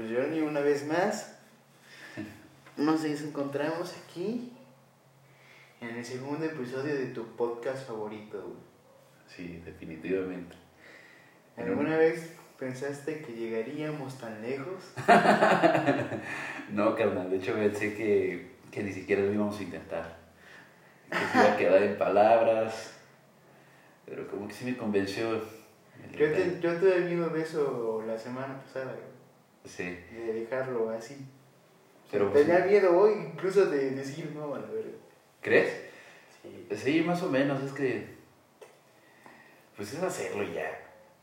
pues ni una vez más nos encontramos aquí en el segundo episodio de tu podcast favorito, güey. Sí, definitivamente. ¿Alguna vez pensaste que llegaríamos tan lejos? no, carnal, de hecho pensé que, que ni siquiera lo íbamos a intentar. Que se iba a quedar en palabras, pero como que sí me convenció. Yo te, yo te he de eso la semana pasada, güey. Sí. De dejarlo así. Pero, tenía miedo hoy incluso de decir no a la verga. ¿Crees? Sí. Sí, más o menos, es que. Pues es hacerlo ya.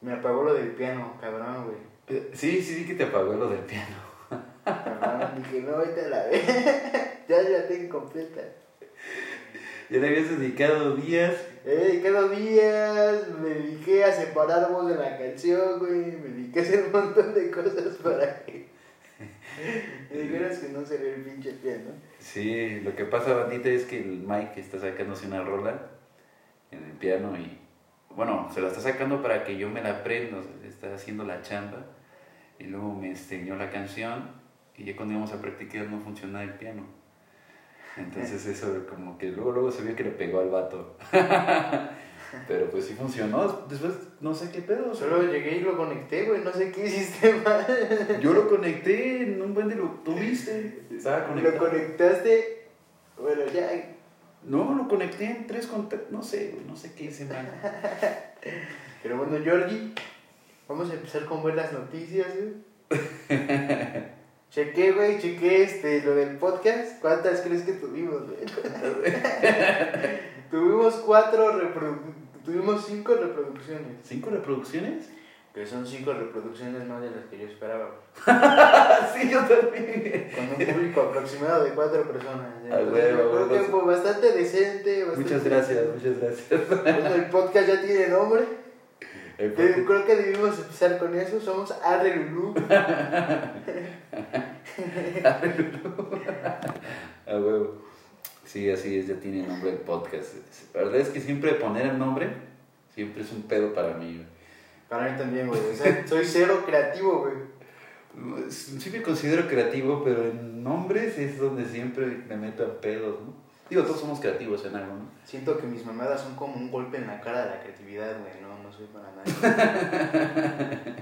Me apagó lo del piano, cabrón, güey. Eh, sí, sí, sí que te apagó lo del piano. Cabrón, dije, no, ahorita la ve. ya la tengo completa. Ya le habías dedicado días. He dedicado días, me dediqué a separar voz de la canción, güey. Me dediqué a hacer un montón de cosas para que. Me dijeras que no se ve el pinche piano. Sí, lo que pasa, bandita, es que el Mike está sacándose una rola en el piano y bueno, se la está sacando para que yo me la aprenda, está haciendo la chamba y luego me enseñó la canción y ya cuando íbamos a practicar no funcionaba el piano. Entonces eso como que luego, luego se vio que le pegó al vato. Pero pues sí funcionó. Después no sé qué pedo. Solo llegué y lo conecté, güey. No sé qué hiciste mal. Yo lo conecté en un buen de lo tuviste. Estaba conectado. Lo conectaste. Bueno, ya no, lo conecté en tres contactos, no sé, no sé qué hice mal. Pero bueno, Georgie, vamos a empezar con buenas noticias, güey. Chequé, güey, chequé este, lo del podcast. ¿Cuántas crees que tuvimos, güey? tuvimos cuatro reproducciones. Tuvimos cinco reproducciones. ¿Cinco reproducciones? Que son cinco reproducciones más de las que yo esperaba. sí, yo también. Con un público aproximado de cuatro personas. Entonces, yo creo que fue bastante decente. muchas gracias, muchas gracias. Bueno, el podcast ya tiene nombre. Creo que debimos empezar con eso. Somos Arre Lulú. A huevo. Sí, así es, ya tiene nombre el podcast. La verdad es que siempre poner el nombre siempre es un pedo para mí. Para mí también, güey. O sea, soy cero creativo, güey. Sí me considero creativo, pero en nombres es donde siempre me meto a pedos, ¿no? Digo, todos somos creativos en algo, ¿no? Siento que mis mamadas son como un golpe en la cara de la creatividad, güey. No, no soy para nada.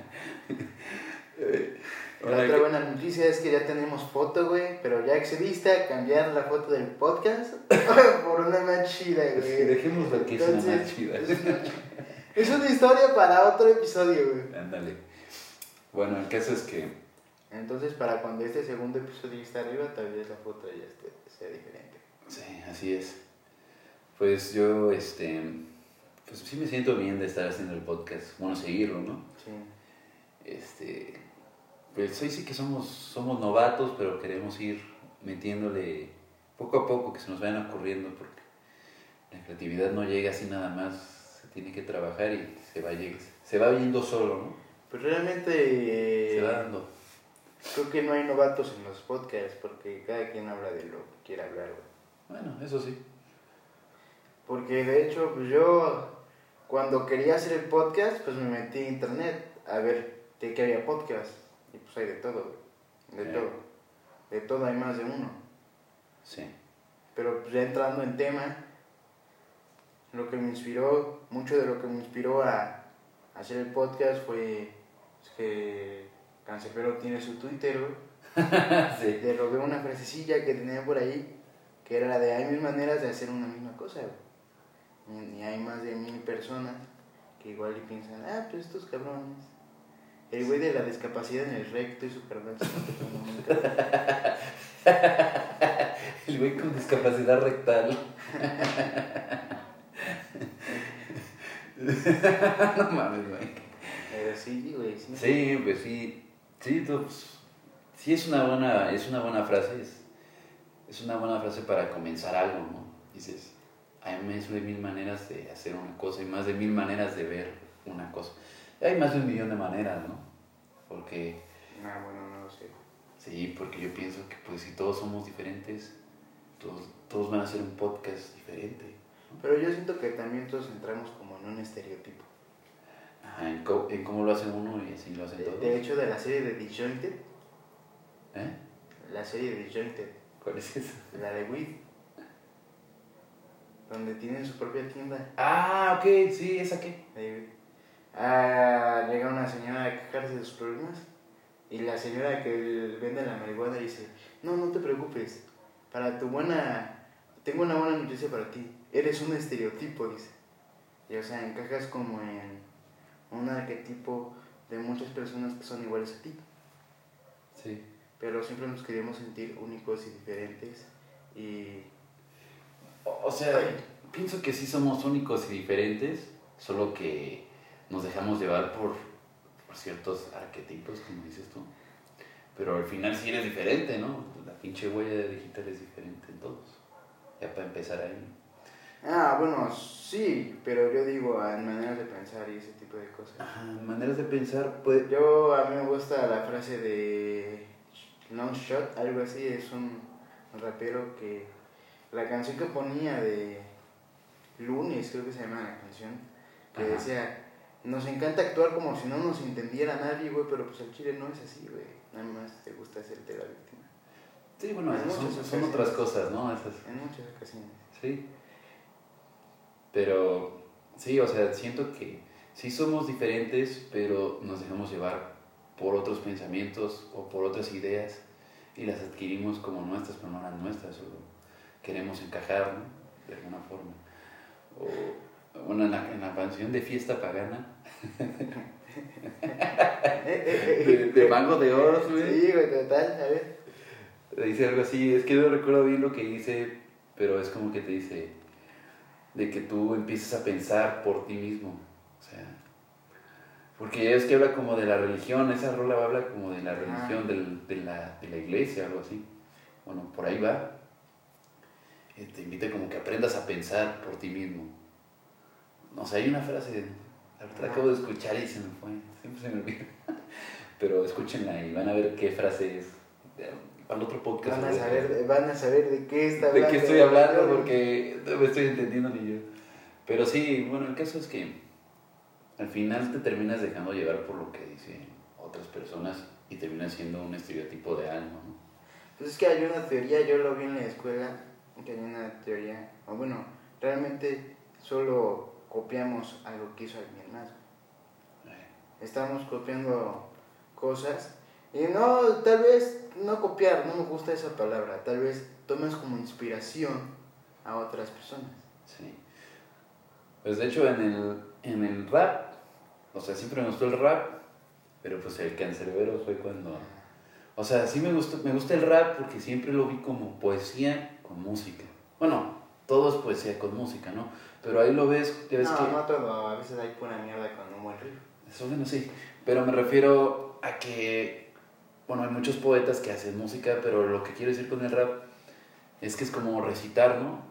la otra buena noticia es que ya tenemos foto, güey, pero ya accediste a cambiar la foto del podcast por una más chida, güey. Dejemos lo que es una más chida. Es una historia para otro episodio, güey. Ándale. Bueno, el caso es que. Entonces, para cuando este segundo episodio esté arriba, tal vez la foto ya esté, sea diferente. Sí, así es. Pues yo, este. Pues sí me siento bien de estar haciendo el podcast. Bueno, seguirlo, ¿no? Sí. Este. Pues hoy sí que somos, somos novatos, pero queremos ir metiéndole poco a poco que se nos vayan ocurriendo, porque la creatividad no llega así nada más tiene que trabajar y se va, se va viendo solo, ¿no? Pues realmente... se va dando. Creo que no hay novatos en los podcasts porque cada quien habla de lo que quiere hablar, Bueno, eso sí. Porque de hecho, pues yo cuando quería hacer el podcast, pues me metí a internet a ver de qué había podcast. Y pues hay de todo, De todo. De todo hay más de uno. Sí. Pero pues ya entrando en tema, lo que me inspiró, mucho de lo que me inspiró a, hacer el podcast fue que Cancerbero tiene su Twitter, sí. Le robé una frasecilla que tenía por ahí, que era la de hay mil maneras de hacer una misma cosa, Y hay más de mil personas que igual y piensan, ah, pues estos cabrones. El güey de la discapacidad en el recto y su carnal El güey con discapacidad rectal. no mames, güey. Pero sí, güey, sí. Sí, pues sí. Sí, pues, sí es una buena, es una buena frase. Es, es una buena frase para comenzar algo, ¿no? Dices, hay más de mil maneras de hacer una cosa y más de mil maneras de ver una cosa. Hay más de un millón de maneras, ¿no? Porque... Ah, bueno, no lo sé. Sí, porque yo pienso que pues si todos somos diferentes, todos, todos van a hacer un podcast diferente. Pero yo siento que también todos entramos como en un estereotipo. Ajá, en, cómo lo hace uno y así lo hace todo. De hecho, de la serie de Disjointed, ¿Eh? La serie de Disjointed, ¿Cuál es esa? la de Weed. Donde tienen su propia tienda. Ah, ok, sí, ¿esa qué? de- Ah, llega una señora a quejarse de sus problemas. Y la señora que vende la marihuana dice, no, no te preocupes. Para tu buena... Tengo una buena noticia para ti. Eres un estereotipo, dice. Y o sea, encajas como en un arquetipo de muchas personas que son iguales a ti. Sí. Pero siempre nos queremos sentir únicos y diferentes. Y O, o sea, pienso que sí somos únicos y diferentes, solo que nos dejamos llevar por, por ciertos arquetipos, como dices tú. Pero al final sí eres diferente, ¿no? La pinche huella digital es diferente en todos. Ya para empezar ahí. Ah, bueno, sí, pero yo digo en maneras de pensar y ese tipo de cosas. Ajá, maneras de pensar, pues... Yo, a mí me gusta la frase de Long Shot, algo así, es un rapero que la canción que ponía de Lunes, creo que se llama la canción, que Ajá. decía, nos encanta actuar como si no nos entendiera nadie, güey, pero pues el chile no es así, güey, nada más te gusta hacerte la víctima, Sí, bueno, En son, muchas son otras cosas, ¿no? Esas, en muchas ocasiones. sí. Pero, sí, o sea, siento que sí somos diferentes, pero nos dejamos llevar por otros pensamientos o por otras ideas y las adquirimos como nuestras, pero no las nuestras, o queremos encajar, ¿no? De alguna forma. O, bueno, en la, en la canción de Fiesta Pagana, de, de Mango de Oz, güey. Sí, güey, total, a ver. Dice algo así, es que no recuerdo bien lo que dice, pero es como que te dice de que tú empiezas a pensar por ti mismo. O sea, porque es que habla como de la religión, esa rola habla como de la Ah. religión, del- de, la, de la iglesia, algo así. Bueno, por ahí va. Eh, Te invita como que aprendas a pensar por ti mismo. O sea, hay una frase, ahorita la acabo de escuchar y se me fue, siempre se me olvida. Pero escúchenla y van a ver qué frase es. Para el otro podcast. Van a, saber, van a saber de qué está de hablando. qué estoy hablando porque no me estoy entendiendo ni yo. Pero sí, bueno, el caso es que al final te terminas dejando llevar por lo que dicen otras personas y terminas siendo un estereotipo de algo, ¿no? Pues es que hay una teoría, yo lo vi en la escuela, que hay una teoría, o bueno, realmente solo copiamos algo que hizo alguien más. Eh, Estamos copiando cosas y no, tal vez no copiar, no me gusta esa palabra, tal vez tomes como inspiración a otras personas. Sí. Pues de hecho en el, en el rap, o sea, siempre me gustó el rap, pero pues el cancerbero fue cuando... O sea, sí me gusta, me gusta el rap porque siempre lo vi como poesía con música. Bueno, todo es poesía con música, ¿no? Pero ahí lo ves, ya ves no, que... no todo, a veces hay pura mierda con un buen riff. Eso bueno, sí. Pero me refiero a que, bueno, hay muchos poetas que hacen música, pero lo que quiero decir con el rap es que es como recitar, ¿no?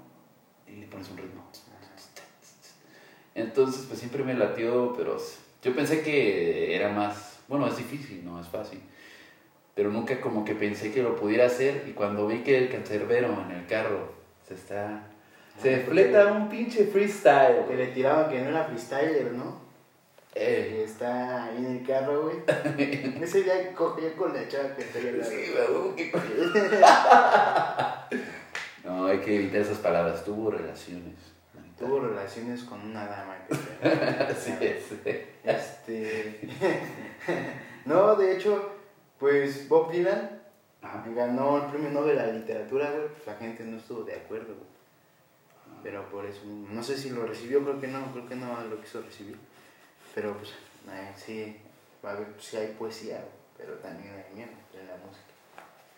Y le pones un ritmo. Entonces, pues siempre me latió, pero yo pensé que era más, bueno, es difícil, no es fácil. Pero nunca como que pensé que lo pudiera hacer y cuando vi que el cancerbero en el carro se está... Se fleta un pinche freestyle. Que le tiraban que no era freestyler, ¿no? Eh, Que está ahí en el carro, güey. Ese día cogía con la chava que traía la Sí, No, hay que evitar esas palabras. Tuvo relaciones. Tuvo relaciones con una dama. Que se- Sí, sí. Este. no, de hecho, pues Bob Dylan Ajá. ganó el premio Nobel a la literatura, güey. Pues la gente no estuvo de acuerdo, güey. Pero por eso. No sé si lo recibió, creo que no, creo que no lo quiso recibir. Pero pues, eh, sí, va a ver, sí hay poesía, pero también hay mierda en la música.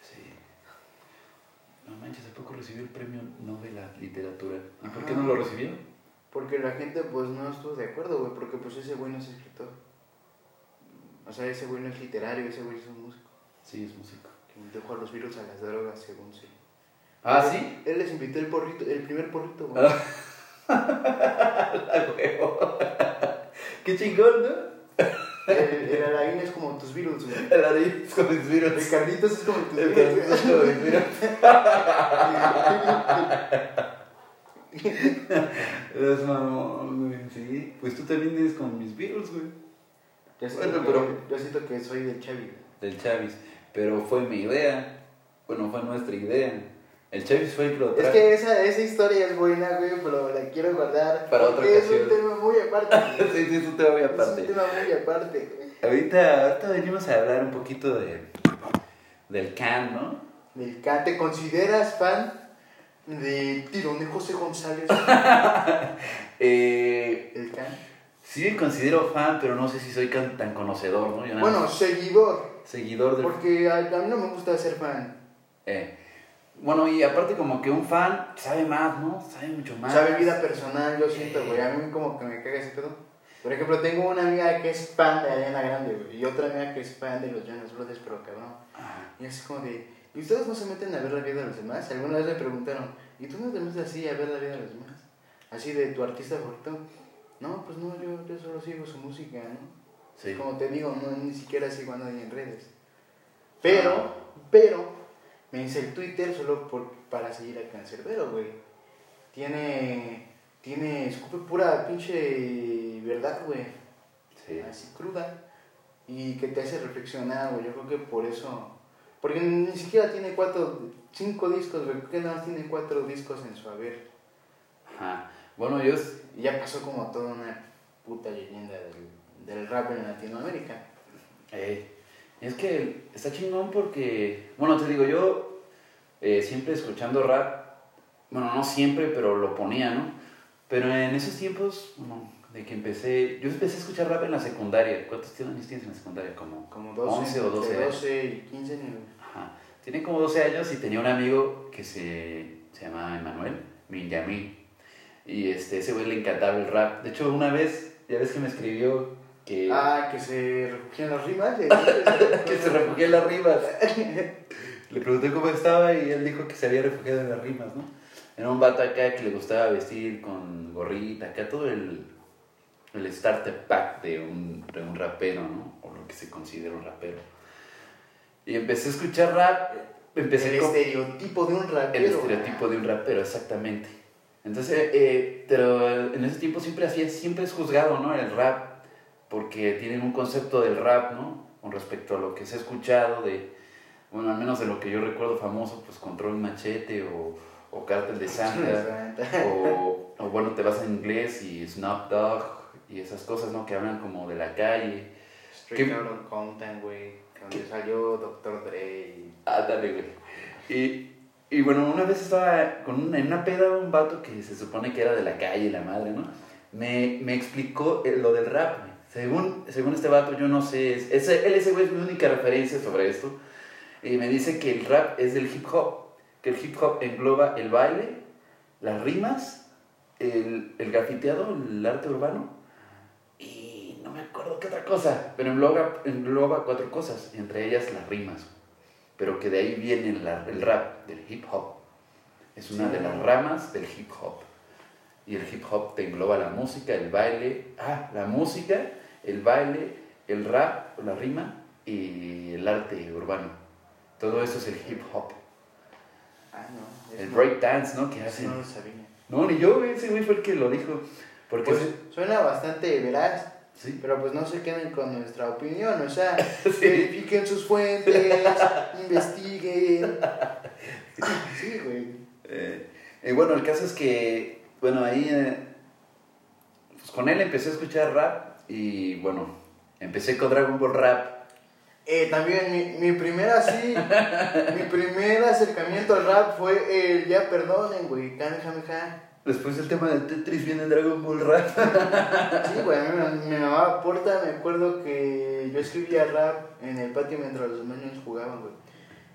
Sí. No manches, ¿a poco recibió el premio Nobel a literatura? ¿Y por qué no lo recibió? Porque la gente pues no estuvo de acuerdo, güey, porque pues ese güey no es escritor. O sea, ese güey no es literario, ese güey es un músico. Sí, es músico. Que dejó a los virus a las drogas, según sí. ¿Ah, Él- sí? Él les invitó el porrito, el primer porrito, güey. La huevo. Qué chingón, ¿no? El, el Alain es como tus virus, güey. El Adrián es con mis virus. El Carlitos es como tus El virus. Carlitos es con mis virus. Es mamón, güey. Sí. Pues tú también eres con mis virus, güey. Yo siento, Bueno, que, pero- yo siento que soy del Chavi. güey. Del Chavis. pero fue mi idea. Bueno, fue nuestra idea. El el que lo Es que esa, esa historia es buena, güey, pero la quiero guardar. Para otra ocasión. Es un tema muy aparte. sí, sí, eso te voy Es un aparte. tema muy aparte, güey. Ahorita, ahorita venimos a hablar un poquito de, del can, ¿no? Del Can, ¿te consideras fan de Tirón de José González? Eh, El Can. sí me considero fan, pero no sé si soy tan conocedor, ¿no? Yo nada Bueno, seguidor. seguidor del... Porque a, a mí no me gusta ser fan. Eh, bueno, y aparte como que un fan sabe más, ¿no? Sabe mucho más. Sabe vida personal, yo siento, güey. A mí como que me caga ese pedo. Por ejemplo, tengo una amiga que es fan de Ariana Grande, güey. Y otra amiga que es fan de los Jonas Brothers, pero cabrón. Ah, Y es como de, ¿y ustedes no se meten a ver la vida de los demás? Alguna vez me preguntaron, ¿y tú no te metes así a ver la vida de los demás? Así de tu artista favorito. No, pues no, yo, yo solo sigo su música, ¿no? sí. Como te digo, no, ni siquiera sigo a nadie en redes. Pero, pero, me hice el Twitter solo por, para seguir a Cancerbero, güey. Tiene, tiene, escupe pura pinche verdad, güey Sí. así cruda y que te hace reflexionar, güey. Yo creo que por eso, porque ni siquiera tiene cuatro, cinco discos, güey. Creo que nada más tiene cuatro discos en su haber. Ajá. Bueno, yo... Ya pasó como toda una puta leyenda del, del rap en Latinoamérica. eh, es que está chingón porque... Bueno, te digo, yo eh, siempre escuchando rap, bueno, no siempre, pero lo ponía, ¿no? Pero en esos tiempos, bueno, de que empecé... Yo empecé a escuchar rap en la secundaria. ¿Cuántos años tienes en la secundaria? Como... Como 12, 11 o 12 entre años. 12 y 15 años. Ajá. Tiene como 12 años y tenía un amigo que se, se llama Emanuel Minyamil. Y este, ese güey le encantaba el rap. De hecho, una vez, ya ves que me escribió que, Ah, que se refugian las rimas. que se refugió en las rimas. Le pregunté cómo estaba y él dijo que se había refugiado en las rimas, ¿no? Era un vato acá que le gustaba vestir con gorrita, acá todo el, el starter pack de un, de un rapero, ¿no? O lo que se considera un rapero. Y empecé a escuchar rap, empecé el con- estereotipo de un rapero. el estereotipo de un rapero, exactamente. Entonces, eh, pero en ese tiempo siempre hacía, siempre es juzgado, ¿no? El rap, porque tienen un concepto del rap, ¿no? Con respecto a lo que se ha escuchado de, bueno, al menos de lo que yo recuerdo famoso, pues Control Machete o, o Cártel de Santa, o, o bueno, te vas en inglés y Snoop Dogg y esas cosas, ¿no? Que hablan como de la calle. ¿Qué? Out Compton, güey. Donde salió Dr. Dre. y- Ah, dale, güey. Y, y bueno, una vez estaba con una, en una peda un vato que se supone que era de la calle, la madre, ¿no? Me, me explicó eh, lo del rap, güey. Según, según este vato, yo no sé, es, ese, él ese güey es mi única referencia sobre esto. Y me dice que el rap es del hip hop, que el hip hop engloba el baile, las rimas, el, el grafiteado, el arte urbano, y no me acuerdo qué otra cosa, pero engloba, engloba cuatro cosas, entre ellas las rimas pero que de ahí viene la- el rap del hip hop. Es una Sí. de las ramas del hip hop. Y el hip hop te engloba la música, el baile, ah, la música, el baile, el rap, la rima y el arte urbano. Todo eso es el hip hop. Ah, no. El no- break dance, ¿no? Que hacen. no lo sabía. No, ni yo, ese güey fue el que lo dijo. Porque Pues es- suena bastante veraz, sí. pero pues no se queden con nuestra opinión, o sea, Sí. verifiquen sus fuentes, investiguen. Sí, güey. Eh, eh, bueno, el caso es que, bueno, ahí, eh, pues con él empecé a escuchar rap y bueno, empecé con Dragon Ball Rap. Eh, también mi, mi primera, sí, mi primer acercamiento al rap fue el Ya Perdonen, güey, Kamehameha. Después el tema del Tetris viene en Dragon Ball Rap. Sí, güey, a mí me- mi mamá Porta, me acuerdo que yo escribía rap en el patio mientras los niños jugaban, güey.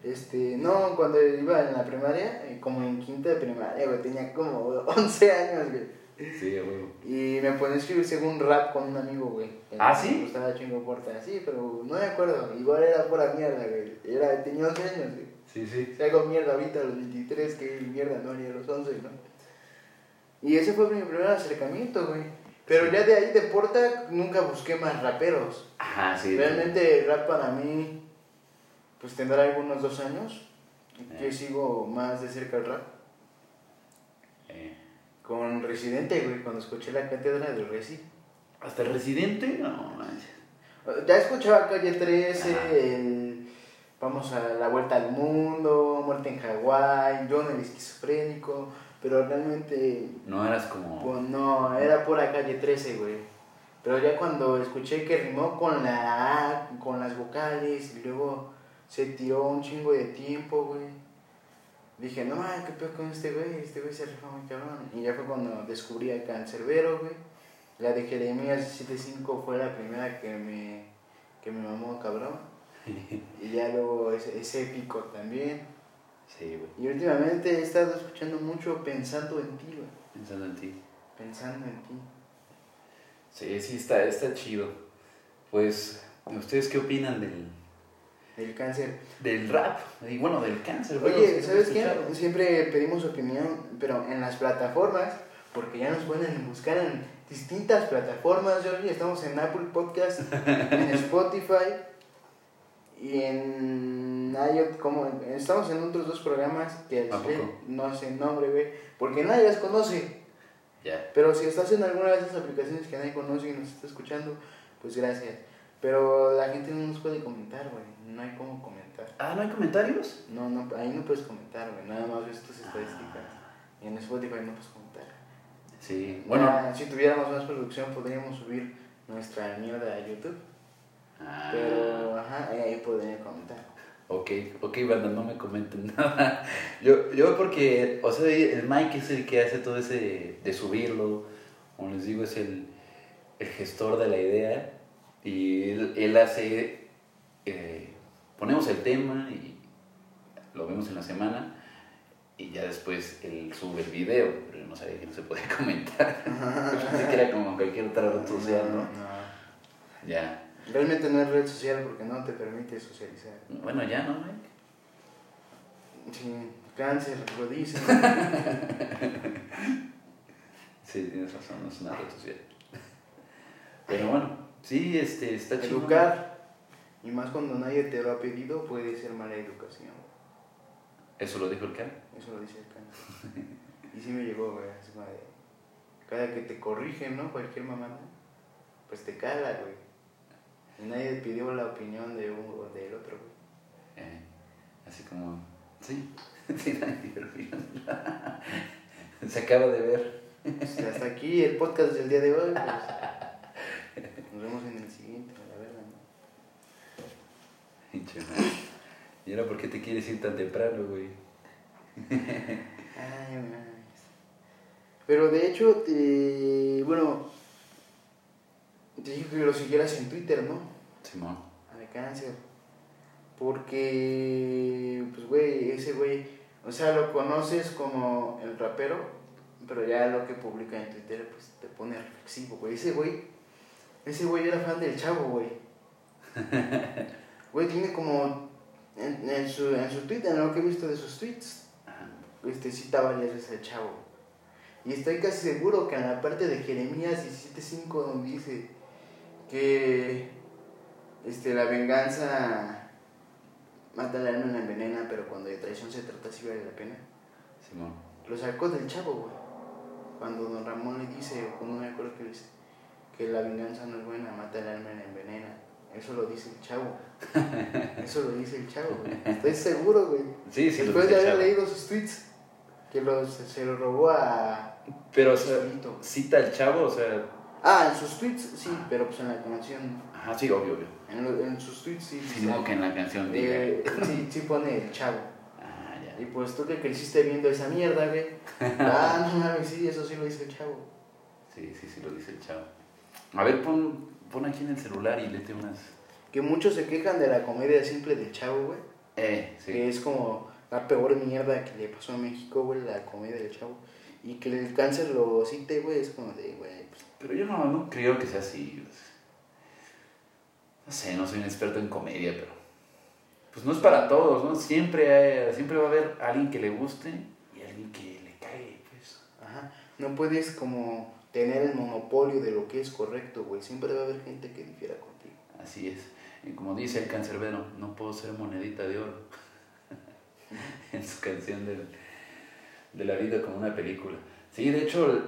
Este, no, cuando iba en la primaria, eh, como en quinta de primaria, güey, tenía como 11 años, güey. Sí, güey. Y me ponía a escribir según rap con un amigo, güey. ¿Ah, sí? Me gustaba chingo Porta, sí, pero no me acuerdo. Igual era pura mierda, güey. Era, tenía 11 años, güey. Sí, sí. Si hago mierda ahorita a los 23, que mierda no haría a los 11, ¿no? Y ese fue mi primer acercamiento, güey. Pero Sí. ya de ahí de Porta nunca busqué más raperos. Ajá, sí. Realmente el rap para mí, pues tendrá algunos dos años. Eh. sigo más de cerca el rap. Eh, Con Residente, güey, cuando escuché la cátedra de Resi. ¿Hasta el Residente? No, manches. Ya escuchaba Calle 13, Ajá. el Vamos a la vuelta al mundo, muerte en Hawái, John el esquizofrénico, pero realmente, No eras como... pues no, era pura calle 13, güey. Pero ya cuando escuché que rimó con la con las vocales, y luego se tiró un chingo de tiempo, güey. Dije, no, ay, qué peor con este güey, este güey se rifa muy cabrón. Y ya fue cuando descubrí a Cancerbero, güey. La de Jeremías 75 fue la primera que me, que me mamó cabrón. Y ya luego es, es épico también. Sí, güey. Y últimamente he estado escuchando mucho pensando en ti, güey. Pensando en ti. Pensando en ti. Sí, sí, está, está chido. Pues, ¿ustedes qué opinan del, El cáncer. del rap? Y bueno, del cáncer. Oye, los ¿sabes qué? Siempre pedimos opinión, pero en las plataformas, porque ya nos pueden buscar en distintas plataformas, Jordi. Estamos en Apple Podcast, en Spotify y en iOt, como estamos en otros dos programas que no sé nombre, porque nadie las conoce. Ya. Pero si estás en alguna de esas aplicaciones que nadie conoce y nos está escuchando, pues gracias. Pero la gente no nos puede comentar, güey. No hay cómo comentar. Ah, ¿no hay comentarios? No, no, ahí no puedes comentar, güey. Nada más ves tus estadísticas. Y en Spotify no puedes comentar. Sí. Bueno. Ya, si tuviéramos más producción, podríamos subir nuestra mierda a YouTube. Ah, Pero, ajá, ahí podrían comentar. Ok, ok, banda, no me comenten nada. Yo, yo porque, o sea, el Mike es el que hace todo ese de subirlo, como les digo, es el, el gestor de la idea y él, él hace, eh, ponemos el tema y lo vemos en la semana y ya después él sube el video, pero no sabía que no se podía comentar. Pensé que era como cualquier otra red social, ¿no? No. Ya. Realmente no es red social porque no te permite socializar. Bueno, ya, ¿no, Mike? Sí, cáncer, lo dicen. Sí, tienes razón, no es una red social. Pero bueno, sí, este, está chido. Educar, y más cuando nadie te lo ha pedido, puede ser mala educación. Eso lo dijo el Can. Eso lo dice el cáncer. Y sí me llegó, güey. así como de, cada que te corrigen, ¿no? Cualquier mamada, pues te cala, güey. Y nadie pidió la opinión de uno o del otro, güey. Eh, así como, sí, nadie. Se acaba de ver. Pues, hasta aquí el podcast del día de hoy. Pues, nos vemos en el siguiente, la verdad, ¿no? Pinche madre. ¿Y ahora por qué te quieres ir tan temprano, güey? Ay, mames. Pero de hecho, te, bueno, te dije que lo siguieras en Twitter, ¿no? Simón. Al cáncer. Porque, pues, güey, ese güey, o sea, lo conoces como el rapero, pero ya lo que publica en Twitter, pues te pone reflexivo, güey. Ese güey, ese güey era fan del chavo, güey. Güey, tiene como, en, en su, en su Twitter, en lo que he visto de sus tweets, este, cita varias veces al chavo. Y estoy casi seguro que en la parte de Jeremías 17.5 donde dice que este, la venganza mata al alma y la envenena, pero cuando de traición se trata sí vale la pena. Simón. Lo sacó del chavo, güey. Cuando don Ramón le dice, o cuando me acuerdo que le dice, que la venganza no es buena, mata al alma y la envenena. Eso lo dice el chavo. Eso lo dice el chavo, güey. Estoy seguro, güey. Sí, sí, lo Después de dice el haber chavo. leído sus tweets, que los, se lo robó a... Pero, o sea, cita al chavo, o sea. Ah, en sus tweets sí, pero pues en la canción, Ajá, sí, obvio, obvio. en, lo- en sus tweets sí. Sí, no que en la canción diga. eh, sí, sí pone el chavo. Ah, ya. Y pues tú que creciste viendo esa mierda, güey. Ah, no mames, sí, eso sí lo dice el chavo. Sí, sí, sí, lo dice el chavo. A ver, pon, pon aquí en el celular y léete unas. Que muchos se quejan de la comedia simple del chavo, güey. Eh, sí. Que es como la peor mierda que le pasó a México, güey, la comedia del chavo. Y que el cáncer lo cite, güey, es como de, güey, pues, Pero yo no, no creo que sea así. No sé, no soy un experto en comedia, pero. Pues no es para todos, ¿no? Siempre, hay- siempre va a haber alguien que le guste y alguien que le cae, pues. Ajá. No puedes como tener el monopolio de lo que es correcto, güey. Siempre va a haber gente que difiera contigo. Así es. Como dice el cancerbero, no puedo ser monedita de oro. en su canción del- de la vida como una película. Sí, de hecho,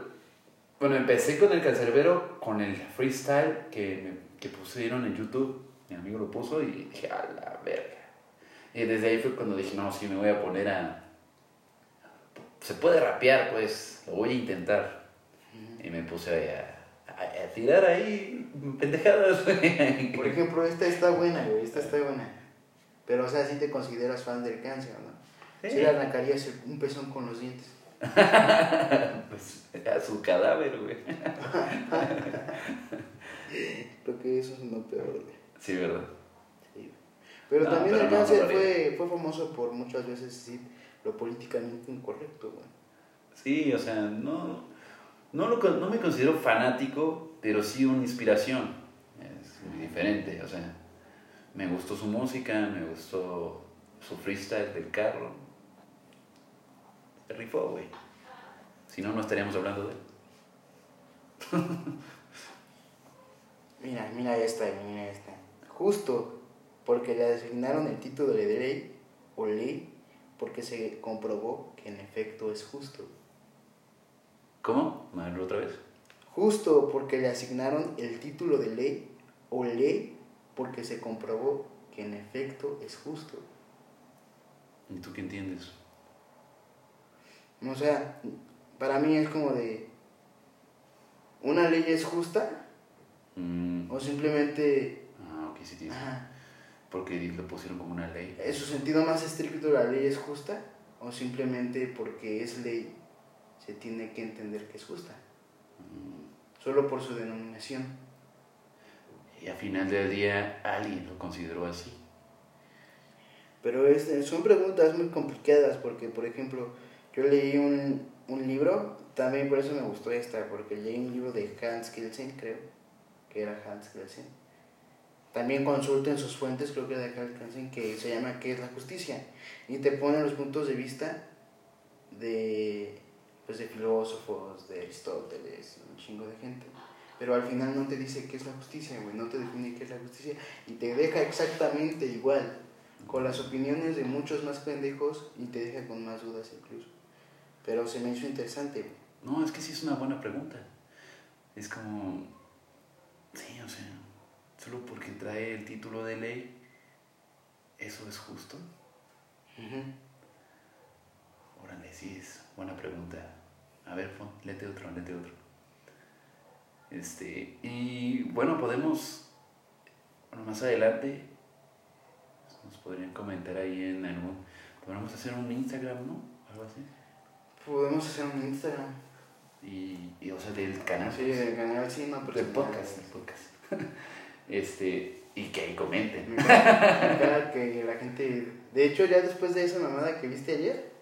bueno, empecé con el cancerbero, con el freestyle que, me, que pusieron en YouTube. Mi amigo lo puso y dije, a la verga. Y desde ahí fue cuando dije, no, sí, me voy a poner a... Se puede rapear, pues, lo voy a intentar. Y me puse a, a, a tirar ahí pendejadas. Por ejemplo, esta está buena, güey, esta está buena. Pero, o sea, si te consideras fan del cáncer, ¿no? Sí. Si le arrancarías un pezón con los dientes. pues, a su cadáver, güey. Creo que eso es lo peor, güey. Sí, ¿verdad? Sí. Pero No, también pero el no, cáncer no fue, fue famoso por muchas veces decir lo políticamente incorrecto, güey. Sí, o sea, no, no, lo, no me considero fanático, pero sí una inspiración. Es muy diferente, o sea, me gustó su música, me gustó su freestyle del carro. Se rifó, güey. Si no, no estaríamos hablando de él. Mira, mira esta, mira esta. Justo porque le asignaron el título de ley o ley porque se comprobó que en efecto es justo. ¿Cómo? Otra vez. Justo porque le asignaron el título de ley o ley porque se comprobó que en efecto es justo. ¿Y tú qué entiendes? O sea, para mí es como de, ¿una ley es justa? Mm, O simplemente, ah, ok, sí, ajá, Porque lo pusieron como una ley. ¿en su sentido más estricto la ley es justa? ¿O simplemente porque es ley se tiene que entender que es justa? Mm, Solo por su denominación. Y al final del día, alguien lo consideró así. Pero este, son preguntas muy complicadas porque, por ejemplo, yo leí un, un libro, también por eso me gustó esta, porque leí un libro de Hans Kelsen, creo, que era Hans Kelsen. También consulten sus fuentes, creo que era de Hans Kelsen, que se llama ¿Qué es la justicia? Y te pone los puntos de vista de, pues, de filósofos, de Aristóteles, un chingo de gente. Pero al final no te dice qué es la justicia, güey, no te define qué es la justicia y te deja exactamente igual con las opiniones de muchos más pendejos y te deja con más dudas incluso. Pero se me hizo interesante. güey. No, es que sí es una buena pregunta. Es como, sí, o sea, solo porque trae el título de ley, ¿eso es justo? Órale, sí, es buena pregunta. A ver, pon, léete otro, léete otro. Este, y bueno, podemos, bueno, más adelante, nos podrían comentar ahí en algún, podríamos hacer un Instagram, ¿no? Algo así. Podemos hacer un Instagram. Y, y, o sea, del canal. Sí, del canal sí, no, pero Del podcast, del podcast. este, y que ahí comenten. Me encanta, me encanta que la gente. De hecho, ya después de esa mamada que viste ayer,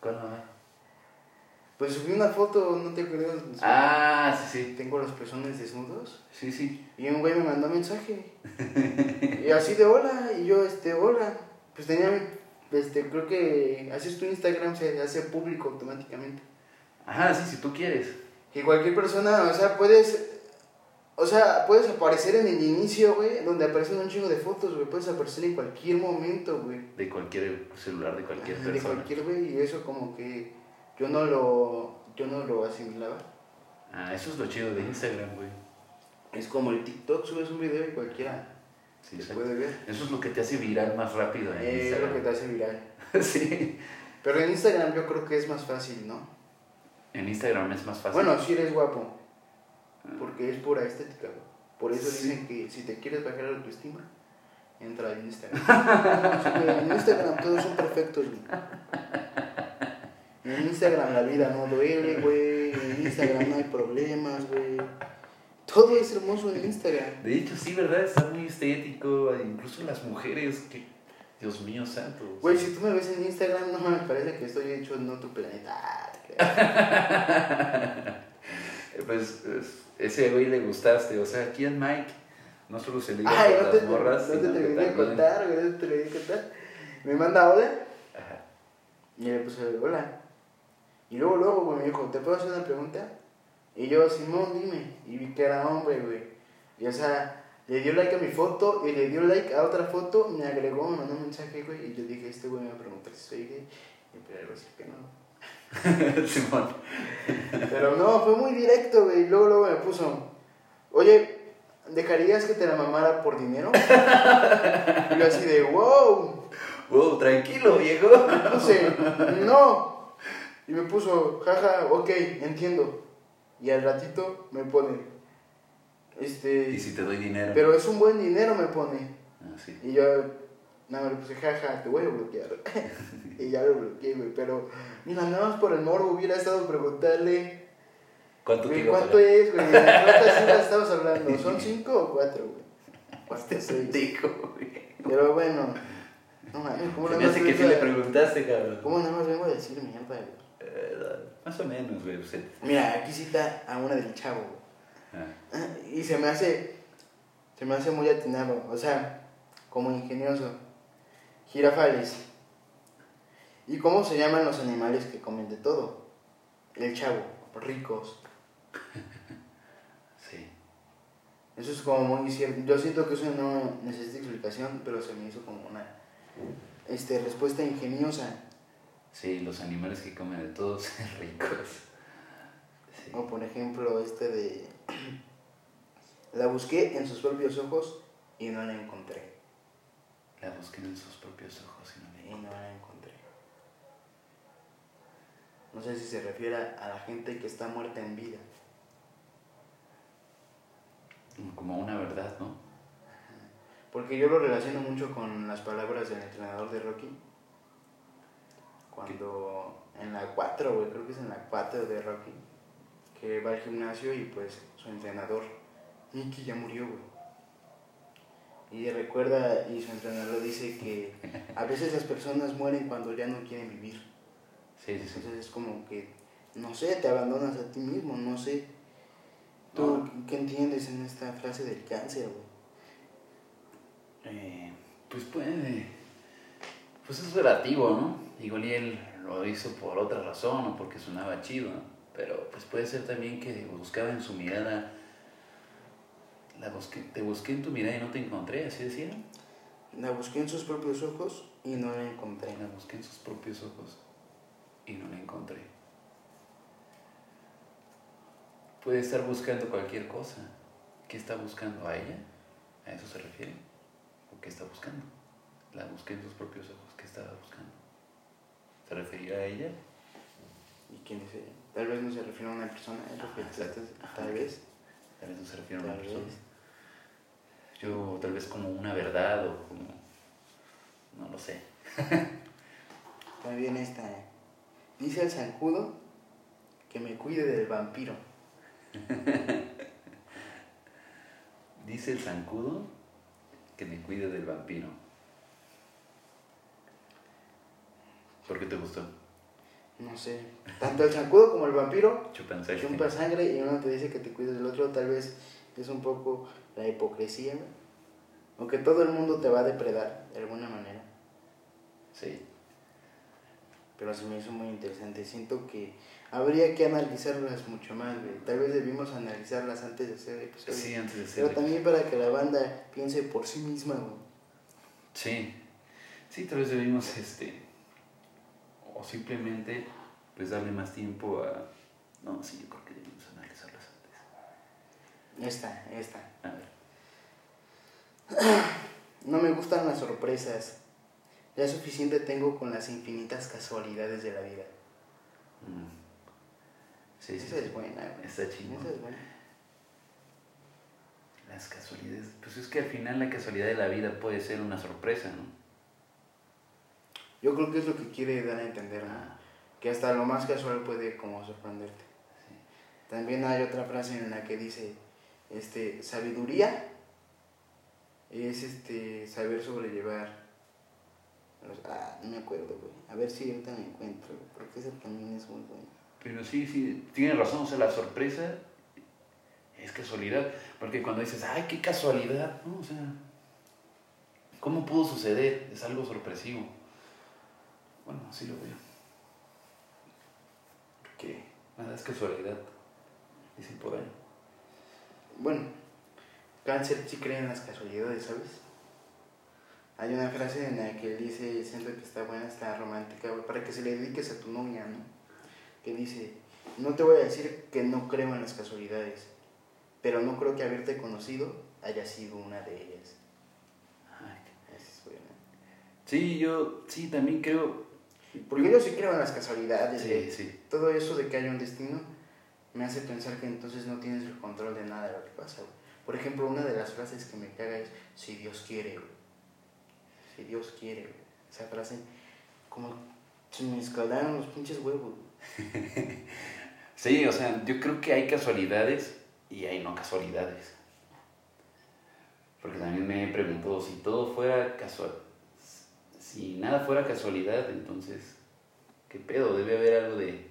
¿Cuál mamá? pues subí una foto, ¿no te acuerdas? Ah, sí, sí. Tengo los pezones desnudos. Sí, sí. Y un güey me mandó mensaje. y así de hola. Y yo, este, hola. Pues tenía, este, creo que haces tu Instagram, se hace público automáticamente. Ajá, sí, si tú quieres. Que cualquier persona, o sea, puedes. O sea, puedes aparecer en el inicio, güey, donde aparecen un chingo de fotos, güey. Puedes aparecer en cualquier momento, güey. De cualquier celular, de cualquier Ajá, De persona. cualquier, güey. Y eso como que yo no lo. Yo no lo asimilaba. Ah, eso es lo chido de Instagram, güey. Es como el TikTok, subes un video y cualquiera Sí, te puede ver. Eso es lo que te hace viral más rápido en Eh, es lo Instagram. que te hace viral. sí. Pero en Instagram yo creo que es más fácil, ¿no? En Instagram es más fácil. Bueno, si eres guapo. Porque es pura estética, güey. Por eso Sí. dicen que si te quieres bajar la autoestima, entra en Instagram. En Instagram todos son perfectos, güey. En Instagram la vida no duele, güey. En Instagram no hay problemas, güey. Todo es hermoso en Instagram. De hecho, sí, ¿verdad? Está muy estético. Incluso las mujeres, que... Dios mío santo. Güey, si tú me ves en Instagram, no me parece que estoy hecho en otro planeta. Ah, creas. Pues es- ese güey le gustaste. O sea, aquí en Mike no solo se Ay, con no las te, morras, no te terminé de contar, güey, no te terminé de contar. Me manda hola Ajá. y le puse hola. Y luego, luego, güey, me dijo, ¿te puedo hacer una pregunta? Y yo, Simón, dime. Y vi que era hombre, güey. Y o sea, le dio like a mi foto y le dio like a otra foto, me agregó, me mandó un mensaje, güey. Y yo dije, este güey me va a preguntar si soy gay. Y pero algo así que no. Simón. Pero no, fue muy directo, güey. Y luego, luego me puso, oye, ¿dejarías que te la mamara por dinero? Y yo así de, wow. Wow, tranquilo, viejo. Me puse, no. Y me puso, jaja, ok, entiendo. Y al ratito me pone, este. ¿Y si te doy dinero? Pero es un buen dinero, me pone. Ah, sí. Y yo, nada, le puse, jaja, te voy a bloquear. y ya lo bloqueé, güey. Pero, mira, nada más por el morbo hubiera estado preguntarle. ¿Cuánto Güey, ¿Cuánto es, güey? ¿Cuántas cifras estamos hablando? ¿Son cinco o cuatro, güey? Este seis. pendejo, güey. Pero bueno, no mames, ¿cómo Se me más hace que vengo le preguntaste, cabrón. ¿Cómo nada más vengo a decir mierda, güey? Eh, más o menos, güey. pues, eh. Mira, aquí cita a una del chavo, güey. Ah, Y se me hace, se me hace muy atinado, o sea, como ingenioso. Girafales. ¿Y cómo se llaman los animales que comen de todo? El chavo, ricos. sí. Eso es como muy cierto. Yo siento que eso no necesita explicación, pero se me hizo como una este, respuesta ingeniosa. Sí, los animales que comen de todos ricos. Sí. O por ejemplo, este de... La busqué en sus propios ojos y no la encontré. La busqué en sus propios ojos y no Y le no la encontré. No sé si se refiere a la gente que está muerta en vida. Como una verdad, ¿no? Porque yo lo relaciono mucho con las palabras del entrenador de Rocky. Cuando en la 4, güey, creo que es en la 4 de Rocky, que va al gimnasio y pues su entrenador, Nicky ya murió, güey. Y recuerda, y su entrenador dice que a veces las personas mueren cuando ya no quieren vivir. Sí, sí, sí. Entonces es como que, no sé, te abandonas a ti mismo, no sé. ¿Tú No. qué entiendes en esta frase del cáncer, güey? Eh, pues puede. Pues es relativo, ¿no? Igual y él lo hizo por otra razón o porque sonaba chido, ¿no? Pero pues puede ser también que buscaba en su mirada. La busqué, te busqué en tu mirada y no te encontré, así decía. La busqué en sus propios ojos y no la encontré. La busqué en sus propios ojos y no la encontré. Puede estar buscando cualquier cosa. ¿Qué está buscando a ella? ¿A eso se refiere? ¿O qué está buscando? La busqué en sus propios ojos. ¿Qué estaba buscando? ¿Se refería a ella? ¿Y quién es ella? Tal vez no se refiere a una persona, exacto. Ajá. tal vez. Tal vez no se refiere a una persona. vez. Yo tal vez como una verdad o como... No lo sé. También esta. eh. Dice el zancudo que me cuide del vampiro. Dice el zancudo que me cuide del vampiro. ¿Por qué te gustó? No sé. Tanto el zancudo como el vampiro Chupan sangre. chumpa sangre y uno te dice que te cuides del otro. Tal vez es un poco la hipocresía. Aunque todo el mundo te va a depredar de alguna manera. Sí. Pero se me hizo muy interesante. Siento que habría que analizarlas mucho más, güey. Tal vez debimos analizarlas antes de hacer el episodio. Sí, antes de Pero ser. también para que la banda piense por sí misma, güey. Sí. Sí, tal vez debimos, este. O simplemente, pues darle más tiempo a. No, sí, yo creo que. Esta, esta. A ver. No me gustan las sorpresas. Ya suficiente tengo con las infinitas casualidades de la vida. Mm. Sí, sí, Esa sí. es buena, güey. Está chingón. Esa es buena. Las casualidades. Pues es que al final la casualidad de la vida puede ser una sorpresa, ¿no? Yo creo que es lo que quiere dar a entender, ¿no? Ah, Que hasta lo más casual puede como sorprenderte. sí. También hay otra frase en la que dice, este, sabiduría es este, saber sobrellevar. ah, no me acuerdo, güey. A ver si ahorita me encuentro, porque ese también es muy bueno. Pero sí, sí, tienes razón, o sea, la sorpresa es casualidad, porque cuando dices, ay, qué casualidad, ¿no? O sea, ¿cómo pudo suceder? Es algo sorpresivo. Bueno, así lo veo. Porque nada es casualidad, dicen por ahí. Bueno, Cáncer sí cree en las casualidades, ¿sabes? Hay una frase en la que él dice, siento que está buena, está romántica, para que se le dediques a tu novia, ¿no? Que dice, no te voy a decir que no creo en las casualidades, pero no creo que haberte conocido haya sido una de ellas. Ay, es buena. Sí, yo sí también creo. Porque yo sí creo en las casualidades. Sí, sí. Todo eso de que hay un destino me hace pensar que entonces no tienes el control de nada de lo que pasa. Por ejemplo, una de las frases que me caga es, si Dios quiere. Si Dios quiere, güey. Esa frase, como si me escalaran los pinches huevos. Sí, o sea, yo creo que hay casualidades y hay no casualidades. Porque también me he preguntado si todo fuera casual. Si nada fuera casualidad, entonces, ¿qué pedo? Debe haber algo de.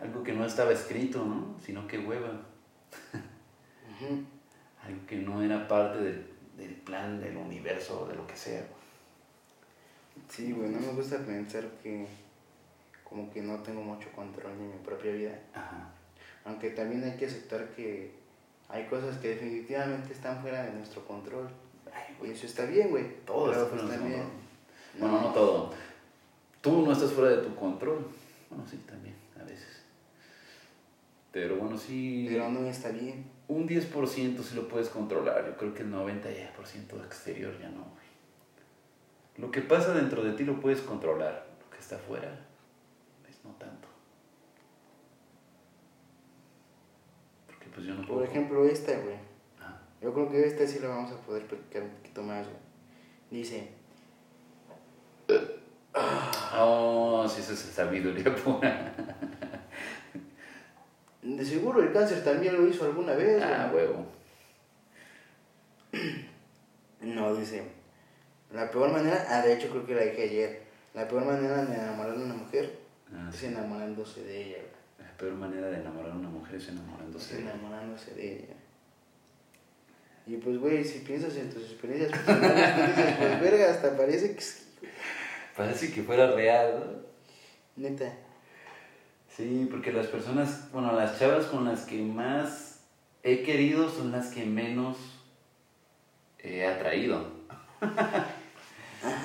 Algo que no estaba escrito, ¿no? Sino que hueva. Algo que no era parte del, del plan del universo o de lo que sea. Sí, güey, no me gusta pensar que como que no tengo mucho control en mi propia vida. Ajá. Aunque también hay que aceptar que hay cosas que definitivamente están fuera de nuestro control. Y eso está bien, güey. Todo está fuera pues, de también- control. Bueno, no todo. Tú no estás fuera de tu control. Bueno, sí, también, a veces. Pero bueno, sí. Pero no está bien. Un 10% sí lo puedes controlar. Yo creo que el 90% exterior ya no, güey. Lo que pasa dentro de ti lo puedes controlar. Lo que está afuera, pues no tanto. Porque pues yo no puedo. Por ejemplo, esta, güey. Ah, Yo creo que esta sí la vamos a poder platicar un poquito más, güey. Dice, Oh, sí, esa es sabiduría pura. De seguro el cáncer también lo hizo alguna vez. Ah, huevo. No, dice, la peor manera, ah, de hecho creo que la dije ayer, la peor manera de enamorar a una mujer Ah, es sí. enamorándose de ella, güey. La peor manera de enamorar a una mujer es Es enamorándose de ella. enamorándose de ella. Y pues, güey, si piensas en tus experiencias personales, dices, pues, verga, hasta parece que. Parece que fuera real, ¿no? Neta. Sí, porque las personas, bueno, las chavas con las que más he querido son las que menos he atraído.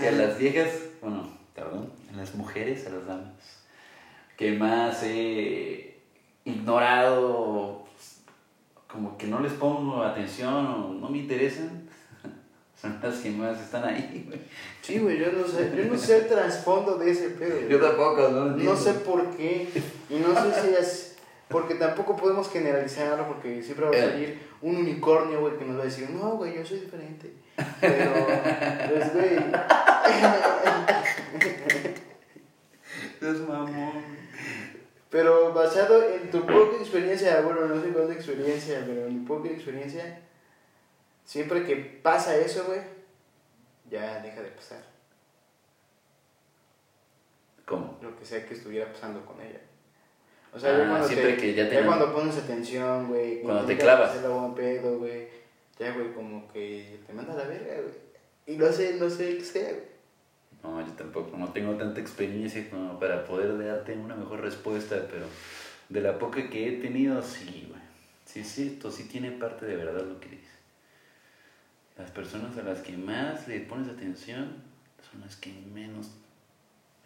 Y a las viejas, bueno, perdón, a las mujeres, a las damas, que más he ignorado, pues, como que no les pongo atención o no me interesan, son las que más están ahí, güey. Sí, güey, yo no sé, yo no sé el trasfondo de ese pedo. güey. Yo tampoco, ¿no? No sé por qué, y no sé si es, porque tampoco podemos generalizarlo, porque siempre va a Eh. salir un unicornio, güey, que nos va a decir, no, güey, yo soy diferente. Pero, pues, güey, Es mamón. pero basado en tu poca experiencia, bueno, no sé cuánta experiencia, pero en mi poca experiencia, siempre que pasa eso, güey, ya deja de pasar. ¿Cómo? lo que sea que estuviera pasando con ella. O sea, Ah, cuando siempre te, que ya ya cuando pones atención, güey. Cuando te clavas. buen pedo, güey. Ya, güey, como que te manda a la verga, güey. Y no sé, no sé qué sea, güey. No, yo tampoco, no tengo tanta experiencia como para poder darte una mejor respuesta, pero de la poca que he tenido, sí, güey. Sí, es cierto, sí tiene parte de verdad lo que dices. Las personas a las que más le pones atención son las que menos,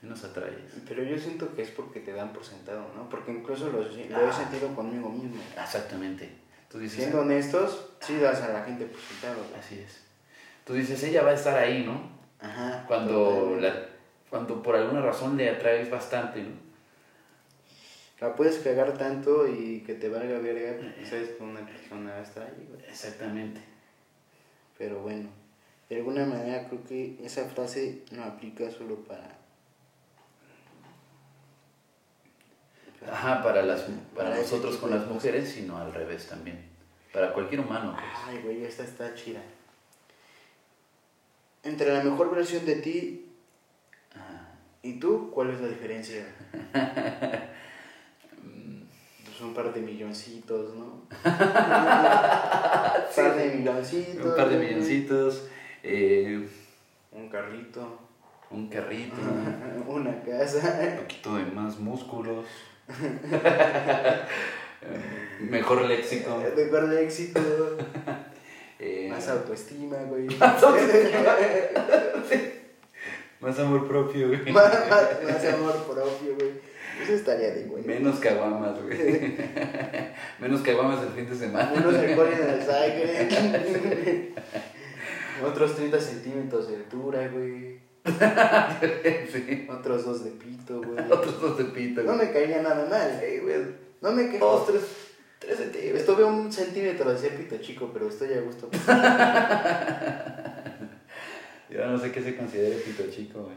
menos atraes. Pero yo siento que es porque te dan por sentado, ¿no? Porque incluso lo, lo he Ah. sentido conmigo mismo. Exactamente. Tú dices, Siendo honestos, sí das a la gente por sentado, güey. así es. Tú dices, ella va a estar ahí, ¿no? Ajá. Cuando, la, cuando por alguna razón le atraes bastante, ¿no? La puedes cagar tanto y que te valga verga, porque sabes que una persona estar ahí, güey. Exactamente. Pero bueno, de alguna manera creo que esa frase no aplica solo para... Ajá, para, las, para nosotros con las mujeres, sino al revés también. Para cualquier humano, pues. Ay, güey, esta está chida. Entre la mejor versión de ti Ajá. y tú, ¿cuál es la diferencia? Un par de milloncitos, ¿no? un par de milloncitos. Un par de milloncitos, eh, Un carrito. un carrito, Una casa. un poquito de más músculos, mejor léxico, Mejor de éxito. eh, Más autoestima, güey. Más autoestima. más amor propio, güey. más, más- más amor propio, güey. Eso estaría de güey. Menos caguamas, güey. Menos caguamas el fin de semana. Menos alcohol en el sangre. Otros 30 centímetros de altura, güey. sí. Otros dos de pito, güey. Otros dos de pito, No güey. me caía nada mal. Güey. No me quejo. Dos, tres, tres centímetros. Estuve un centímetro de pito chico, pero estoy a gusto. Yo no sé qué se considera pito chico, güey.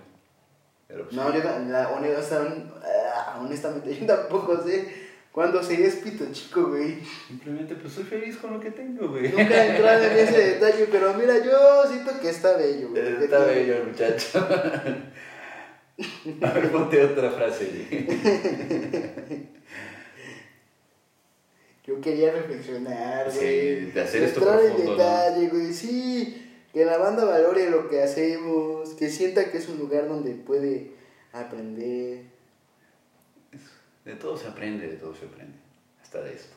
Pero pues, No, yo la, ah, honestamente, yo tampoco sé cuándo se es pito chico, güey. simplemente pues soy feliz con lo que tengo, güey. Nunca he entrado en ese detalle, pero mira, yo siento que está bello, güey. Está bello el muchacho. A ver, ponte otra frase. Yo quería reflexionar, Sí, güey. de hacer esto Entrar en profundo, ¿no? detalle, güey. Sí, que la banda valore lo que hacemos, que sienta que es un lugar donde puede aprender. De todo se aprende, de todo se aprende. Hasta de esto.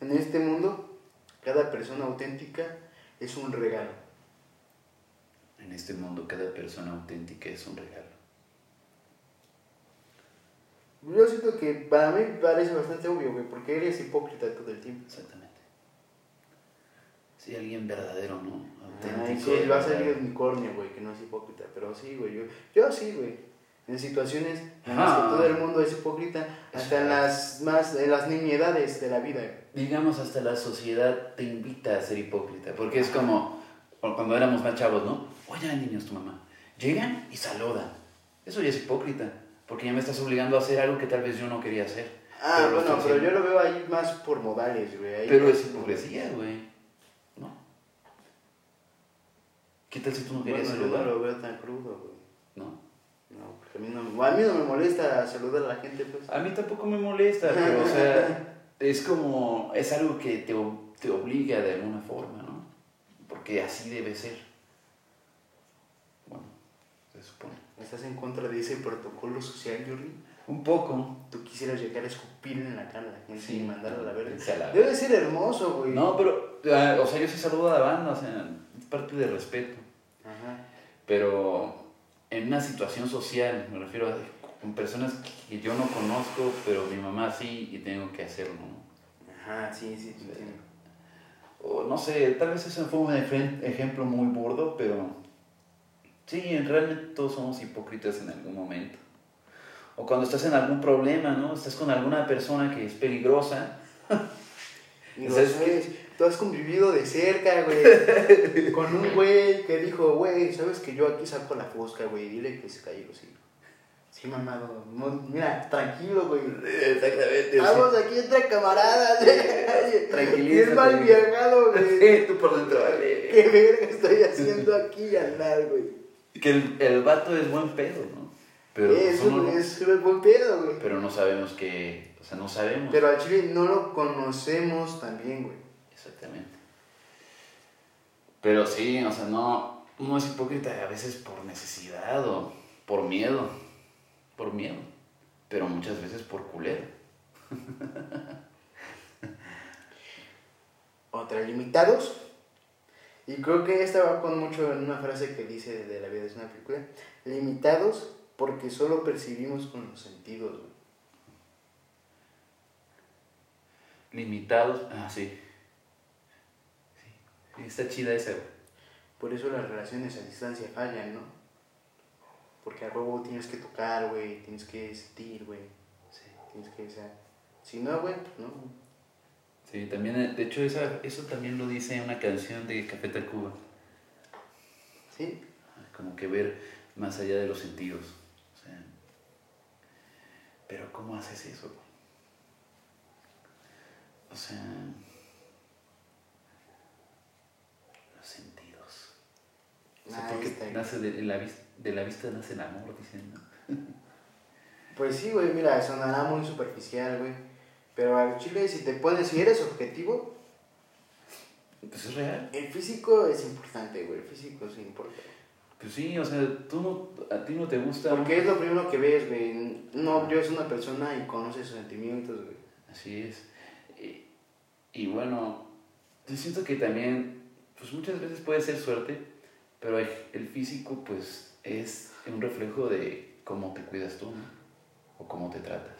En este mundo, cada persona auténtica es un regalo. En este mundo, cada persona auténtica es un regalo. Yo siento que para mí parece bastante obvio, güey, porque eres hipócrita todo el tiempo. Exactamente. Sí, alguien verdadero, ¿no? Ay, Auténtico. sí, va a salir unicornio, güey, que no es hipócrita, pero sí, güey, yo, yo sí, güey. En situaciones en las que todo el mundo es hipócrita, hasta en las más, en las nimiedades de la vida. Digamos, hasta la sociedad te invita a ser hipócrita, porque es como cu- cuando éramos más chavos, ¿no? Oye, niños, tu mamá. Llegan y saludan. Eso ya es hipócrita, porque ya me estás obligando a hacer algo que tal vez yo no quería hacer. Ah, Pero bueno, pero yo lo veo ahí más por modales, güey. Pero es hipocresía, güey. ¿No? ¿Qué tal si tú no Bueno, querías yo no saludar? lo veo tan crudo, güey. ¿No? No, porque a mí no, a mí no me molesta saludar a la gente, pues. A mí tampoco me molesta, pero o sea, es como, es algo que te, te obliga de alguna forma, ¿no? Porque así debe ser. Bueno, se supone. ¿Estás en contra de ese protocolo social, Jordi? Un poco. Tú quisieras llegar a escupirle en la cara a la gente Sí. y mandarla a la verga. Debe ser hermoso, güey. No, pero, ah, o sea, yo sí saludo a la banda, o sea, es parte del respeto. Ajá. Pero en una situación social, me refiero a con personas que yo no conozco, pero mi mamá sí y tengo que hacerlo, ¿no? Ajá, sí, sí, sí. entiendo. O no sé, tal vez ese fue un ejemplo muy burdo, pero sí, realmente todos somos hipócritas en algún momento. O cuando estás en algún problema, ¿no? Estás con alguna persona que es peligrosa. ¿Sabes sabes, tú has convivido de cerca, güey, con un güey que dijo, güey, ¿sabes que yo aquí saco la fosca, güey? Dile que se cayó, sí. Sí, mamado. No, mira, tranquilo, güey. Exactamente. Vamos aquí entre camaradas. Tranquilízate. Y es mal viajado, güey. Sí, tú por dentro, vale. ¿Qué verga estoy haciendo aquí andar, güey? Que el, el vato es buen pedo, ¿no? Pero, es, un, no- es un buen pedo, güey. pero no sabemos que, o sea, no sabemos. Pero al chile no lo conocemos también, güey. Exactamente. Pero sí, o sea, no, uno es hipócrita a veces por necesidad o por miedo. Por miedo. Pero muchas veces por culero. Otra, limitados. Y creo que esta va con mucho en una frase que dice de la vida es una película. Limitados porque solo percibimos con los sentidos. Limitados. Ah, sí. Está chida esa, güey. Por eso las relaciones a distancia fallan, ¿no? Porque a huevo tienes que tocar, güey, tienes que sentir, güey. Sí. Tienes que, o sea, si no, güey, pues no. Sí, también, eh, de hecho, esa, eso también lo dice una canción de Café Tacuba. ¿Sí? Como que ver más allá de los sentidos. O sea, pero ¿cómo haces eso? O sea, los sentidos. O sea, Ah, porque nace de, la, de la vista nace el amor, dicen, ¿no? Pues sí, güey, mira, sonará muy superficial, güey. Pero al chile, si te pones, si eres objetivo, Pues es real. el físico es importante, güey. El físico es importante. Pues sí, o sea, tú no, a ti no te gusta. Porque es lo primero que ves, güey. No, yo es una persona y conoce sus sentimientos, güey. Así es. Y, y bueno, yo siento que también, pues muchas veces puede ser suerte, pero el, el físico pues es un reflejo de cómo te cuidas tú, ¿no? O cómo te tratas.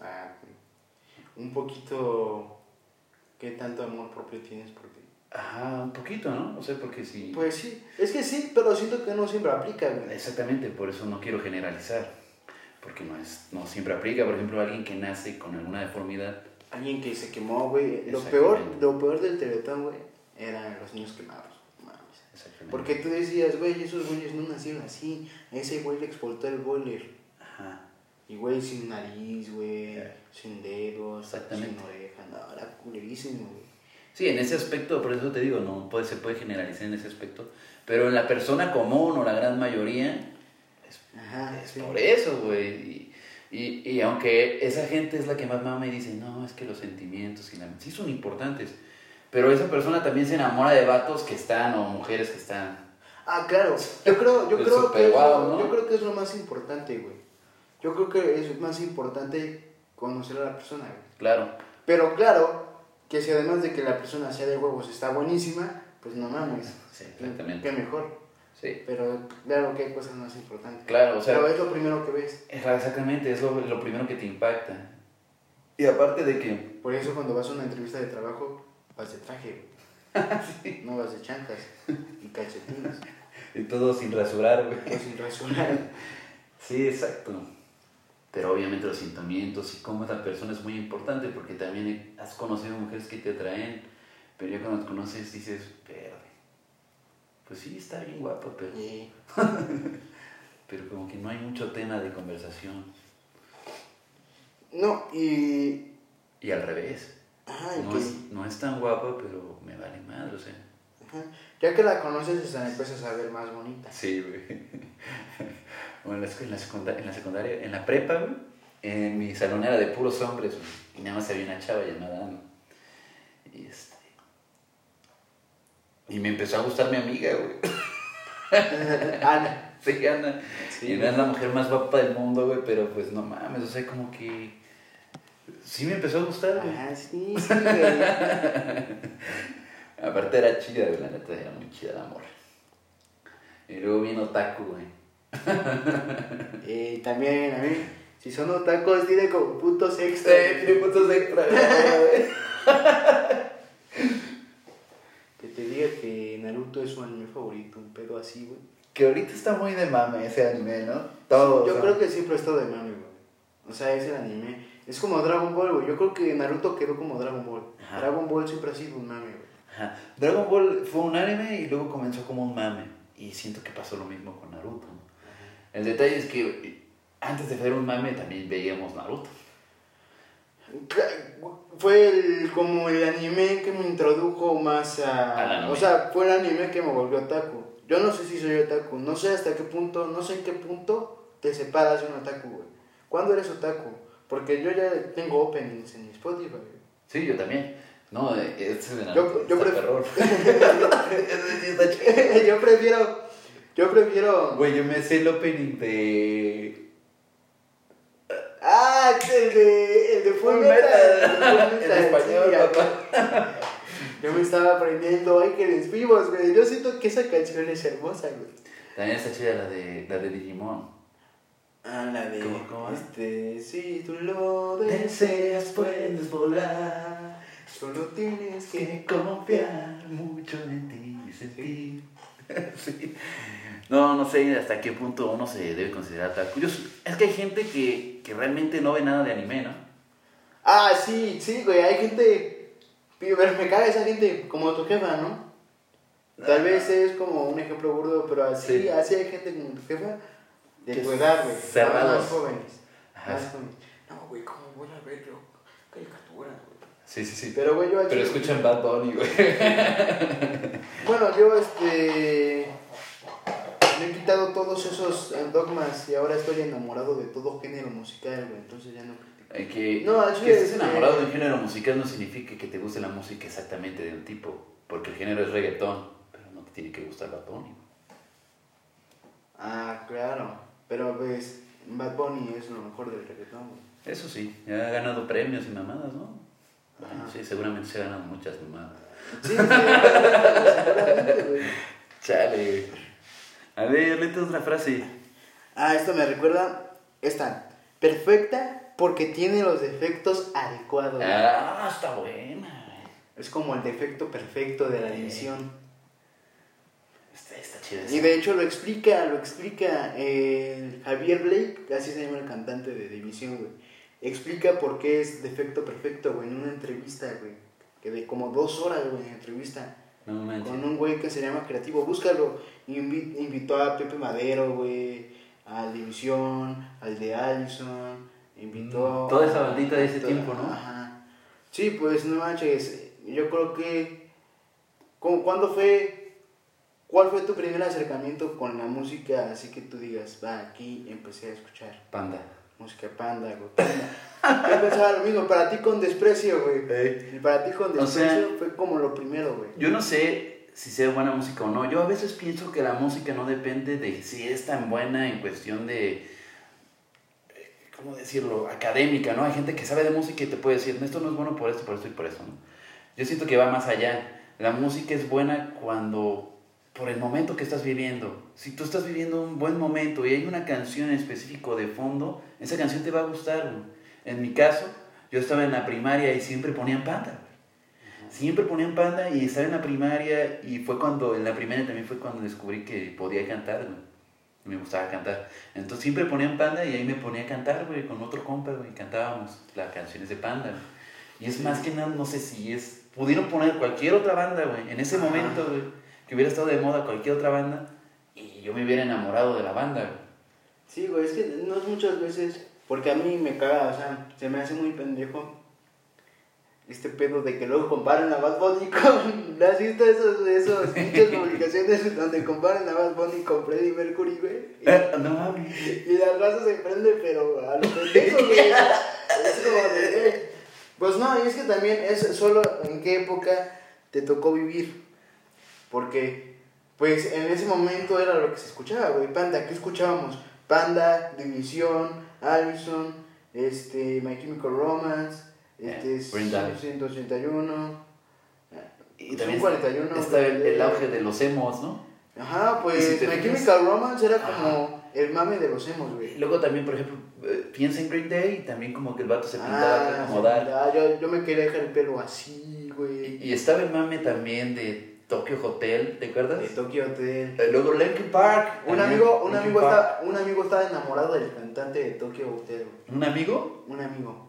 Ah. Un poquito. ¿Qué tanto amor propio tienes por ti? Ajá, un poquito, ¿no? O sea, porque si... Pues sí, es que sí, pero siento que no siempre aplica, güey. Exactamente, por eso no quiero generalizar. Porque no, es, no siempre aplica. Por ejemplo, alguien que nace con alguna deformidad. Alguien que se quemó, güey. Lo peor, lo peor del teletón, güey, eran los niños quemados. Porque tú decías, güey, esos güeyes no nacieron así. Ese güey le explotó el boiler. Ajá. Y güey, sin nariz, güey, Yeah. sin dedos, Exactamente. sin oreja, no, era culerísimo, güey. Sí, en ese aspecto, por eso te digo, no puede, se puede generalizar en ese aspecto. Pero en la persona común o la gran mayoría, es, Ajá, es sí. por eso, güey. Y, y, y aunque esa gente es la que más mama y dice, no, es que los sentimientos y la... Sí son importantes. Pero esa persona también se enamora de vatos que están o mujeres que están. Ah, claro. Yo creo, yo creo que es lo- ¿no? yo creo que es lo más importante, güey. Yo creo que es más importante conocer a la persona, güey. Claro. Pero claro, que si además de que la persona sea de huevos está buenísima, pues no mames. Sí, exactamente. Qué mejor. Sí. Pero claro que hay cosas más importantes. Claro, o sea, Pero es lo primero que ves. exactamente, es lo, lo primero que te impacta. Y aparte de que Por eso cuando vas a una entrevista de trabajo, vas de traje, güey. No vas de chancas y calcetines. y todo sin rasurar, güey. Es irracional. Sí, exacto. Pero obviamente los sentimientos y cómo es la persona es muy importante porque también has conocido mujeres que te atraen, pero ya cuando te conoces dices, verde. Pues sí, está bien guapa, pero, Y pero como que no hay mucho tema de conversación. No, y. Y al revés. Ajá, No que- es, no es tan guapa, pero me vale madre, o sea. ajá. Ya que la conoces, hasta empiezas a ver más bonita. Sí, güey. Bueno, en la, escu- en la secundaria, en la secundaria, en la prepa, güey, en mi salón era de puros hombres, güey, y nada más había una chava llamada Ana. Y este. Y me empezó a gustar mi amiga, güey. Ana. Sí, Ana. Sí, y no es la mujer más guapa del mundo, güey, pero pues no mames, o sea, como que. Sí me empezó a gustar, güey. Ajá, sí, sí, güey. Aparte era chida, güey, la neta era muy chida la morra. Y luego vino Otaku, güey. También a mí, si son otacos, tiene como puntos extra. Eh, tiene puntos extra, güey. Que te diga que Naruto es su anime favorito, un pedo así, güey. Que ahorita está muy de mame ese anime, ¿no? Todo. Yo creo que siempre ha estado de mame, güey. O sea, es el anime. Es como Dragon Ball, güey. Yo creo que Naruto quedó como Dragon Ball. Ajá. Dragon Ball siempre ha sido un mame, güey. Ajá. Dragon Ball fue un anime y luego comenzó como un mame. Y siento que pasó lo mismo con Naruto. ¿no? El detalle es que antes de ver un mame también veíamos Naruto. Fue el, como el anime que me introdujo más a... O sea, fue el anime que me volvió otaku. Yo no sé si soy otaku, no sé hasta qué punto, no sé en qué punto te separas de un otaku, güey. ¿Cuándo eres otaku? Porque yo ya tengo openings en mi Spotify. Sí, yo también. No, eh, este de Yo- Naruto yo pref- yo prefiero, yo prefiero... Güey, yo me sé el opening de... Ah, el de, el de Full Full Metal. Metal. Full En español, sí, papá. Yo me estaba aprendiendo Ángeles Vivos, güey. Yo siento que esa canción es hermosa, güey. También está chida la de, la de Digimon. Ah, la de. ¿Cómo- cómo es? Este, si tú lo deseas, puedes volar. Solo tienes que que confiar mucho en ti y sentir. Sí. No, no sé hasta qué punto uno se debe considerar otaku. Es que hay gente que, que realmente no ve nada de anime, ¿no? Ah, sí, sí, güey. Hay gente. Pero me caga esa gente, como tu jefa, ¿no? Tal vez es como un ejemplo burdo, pero así, Sí. así hay gente como tu jefa de tu edad, güey. cerrados. Más jóvenes. Ajá. Más jóvenes. No, güey, ¿cómo voy a ver yo caricaturas, güey? Sí, sí, sí. Pero, güey, yo. Pero escuchan Bad Bunny, güey. Bueno, yo este. Me he quitado todos esos dogmas y ahora estoy enamorado de todo género musical, güey. Entonces ya no critico. Eh, que, No, que estés es, enamorado de un género musical no significa que te guste la música exactamente de un tipo. Porque el género es reggaetón, pero no te tiene que gustar Bad Bunny. Ah, claro. Pero pues, Bad Bunny es lo mejor del reggaetón, güey. Eso sí, ya ha ganado premios y mamadas, ¿no? Bueno, sí, seguramente se ha ganado muchas mamadas. Sí, sí, seguramente, güey. Chale, güey. A ver, léete otra frase. Ah, esto me recuerda. Esta. Perfecta porque tiene los defectos adecuados. Ah, está buena. Es como el defecto perfecto de la división. Está, Y de hecho lo explica, lo explica eh, Javier Blake, así se llama el cantante de División, güey. Explica por qué es defecto perfecto, güey, en una entrevista, güey. Que de como dos horas, güey, en entrevista. No manches. Con un güey que se llama Creativo. Búscalo. Invi- invitó a Pepe Madero, güey. A División, al de Allison. Invitó. Mm, toda esa bandita de ese toda- tiempo, ¿no? Ajá. Sí, pues no manches. Yo creo que. ¿cómo- ¿Cuándo fue? ¿Cuál fue tu primer acercamiento con la música? Así que tú digas, va, aquí empecé a escuchar Panda. música panda, güey. Panda. Yo pensaba lo mismo, para ti con desprecio, güey. Y para ti con O sea- desprecio fue como lo primero, güey. Yo no sé si sea buena música o no. Yo a veces pienso que la música no depende de si es tan buena en cuestión de, eh, ¿cómo decirlo? Académica, ¿no? Hay gente que sabe de música y te puede decir, esto no es bueno por esto, por esto y por eso, ¿no? Yo siento que va más allá. La música es buena cuando, por el momento que estás viviendo. Si tú estás viviendo un buen momento y hay una canción en específico de fondo, esa canción te va a gustar. En mi caso, yo estaba en la primaria y siempre ponían panda. Siempre ponían panda y estaba en la primaria y fue cuando, en la primaria también fue cuando descubrí que podía cantar, güey. Me gustaba cantar. Entonces siempre ponían panda y ahí me ponía a cantar, güey, con otro compa, güey. Cantábamos las canciones de panda. Y es más que nada, no sé si es... Pudieron poner cualquier otra banda, güey. En ese momento, güey, que hubiera estado de moda cualquier otra banda y yo me hubiera enamorado de la banda, güey. Sí, güey, es que no es muchas veces, porque a mí me caga, o sea, se me hace muy pendejo este pedo de que luego comparan a Bad Bunny con... ¿Has visto esos, esos pinches publicaciones donde comparan a Bad Bunny con Freddie Mercury, güey? Y, no mames. y la raza se prende, pero a lo pendejo, güey. Es como de... Pues no, y es que también es solo en qué época te tocó vivir. Porque, pues en ese momento era lo que se escuchaba, güey. Panda, ¿qué escuchábamos? Panda, División, Allison, este, My Chemical Romance, este, Day. 181. Y también 41, está el, el auge de los emos, ¿no? Ajá, pues si My fijas- Chemical Romance era como el mame de los emos, güey. Luego también, por ejemplo, eh, piensa en Green Day y también como que el vato se pintaba Ah, para acomodar. yo, yo me quería dejar el pelo así, güey. Y, y estaba el mame también de Tokyo Hotel, ¿te acuerdas? De Tokyo Hotel. Eh, luego Linkin Park. Un también, amigo, un Linkin amigo, Park. está, un amigo estaba enamorado del cantante de Tokyo Hotel, güey. ¿Un amigo? Un amigo.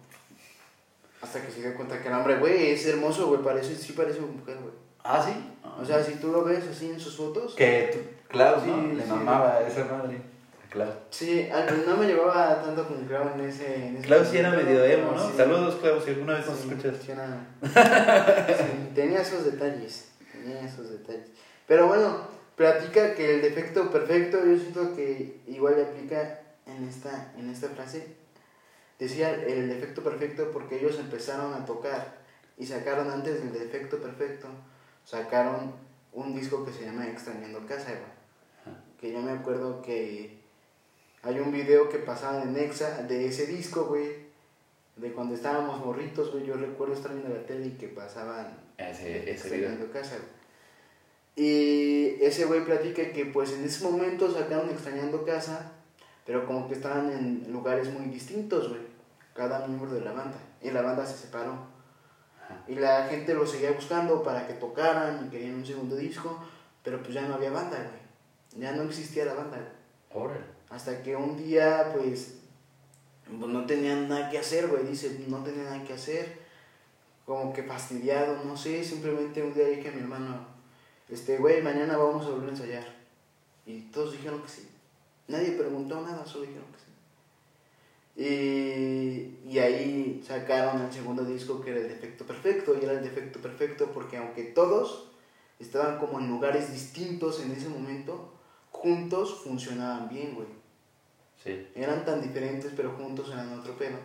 Hasta que se dio cuenta que el hombre, güey, es hermoso, güey, parece, sí parece una mujer, güey. Ah, sí. O sea, si tú lo ves así en sus fotos. que tú, Klaus, ¿no? Sí, Le sí. mamaba a esa madre. A Klaus. Sí, ah, no me llevaba tanto con Klaus en ese... En ese Klaus sí era momento, medio emo, ¿no? sí. Saludos, Klaus, si alguna vez nos Sí, escuchas. sí era- sí, tenía esos detalles, esos detalles. Pero bueno, platica que el defecto perfecto, yo siento que igual le aplica en esta, en esta frase. Decía el defecto perfecto porque ellos empezaron a tocar y sacaron antes del defecto perfecto, sacaron un disco que se llama Extrañando Casa, güey. Que yo me acuerdo que hay un video que pasaban en Exa de ese disco, güey. De cuando estábamos morritos, güey. Yo recuerdo estar viendo la tele y que pasaban Ese, ese video. Casa, güey. Y ese güey platica que pues en ese momento sacaron Extrañando Casa, pero como que estaban en lugares muy distintos, güey. Cada miembro de la banda. Y la banda se separó. Y la gente lo seguía buscando para que tocaran y querían un segundo disco, pero pues ya no había banda, güey. Ya no existía la banda. güey. Órale. Hasta que un día, pues, pues, no tenían nada que hacer, güey. Dice, no tenía nada que hacer. Como que fastidiado, no sé. Simplemente un día dije a mi hermano, este, güey, mañana vamos a volver a ensayar. Y todos dijeron que sí. Nadie preguntó nada, solo dijeron que sí. Y, y ahí sacaron el segundo disco que era el defecto perfecto. Y era el defecto perfecto porque aunque todos estaban como en lugares distintos en ese momento, juntos funcionaban bien, güey. Sí. Eran tan diferentes, pero juntos eran otro pedo.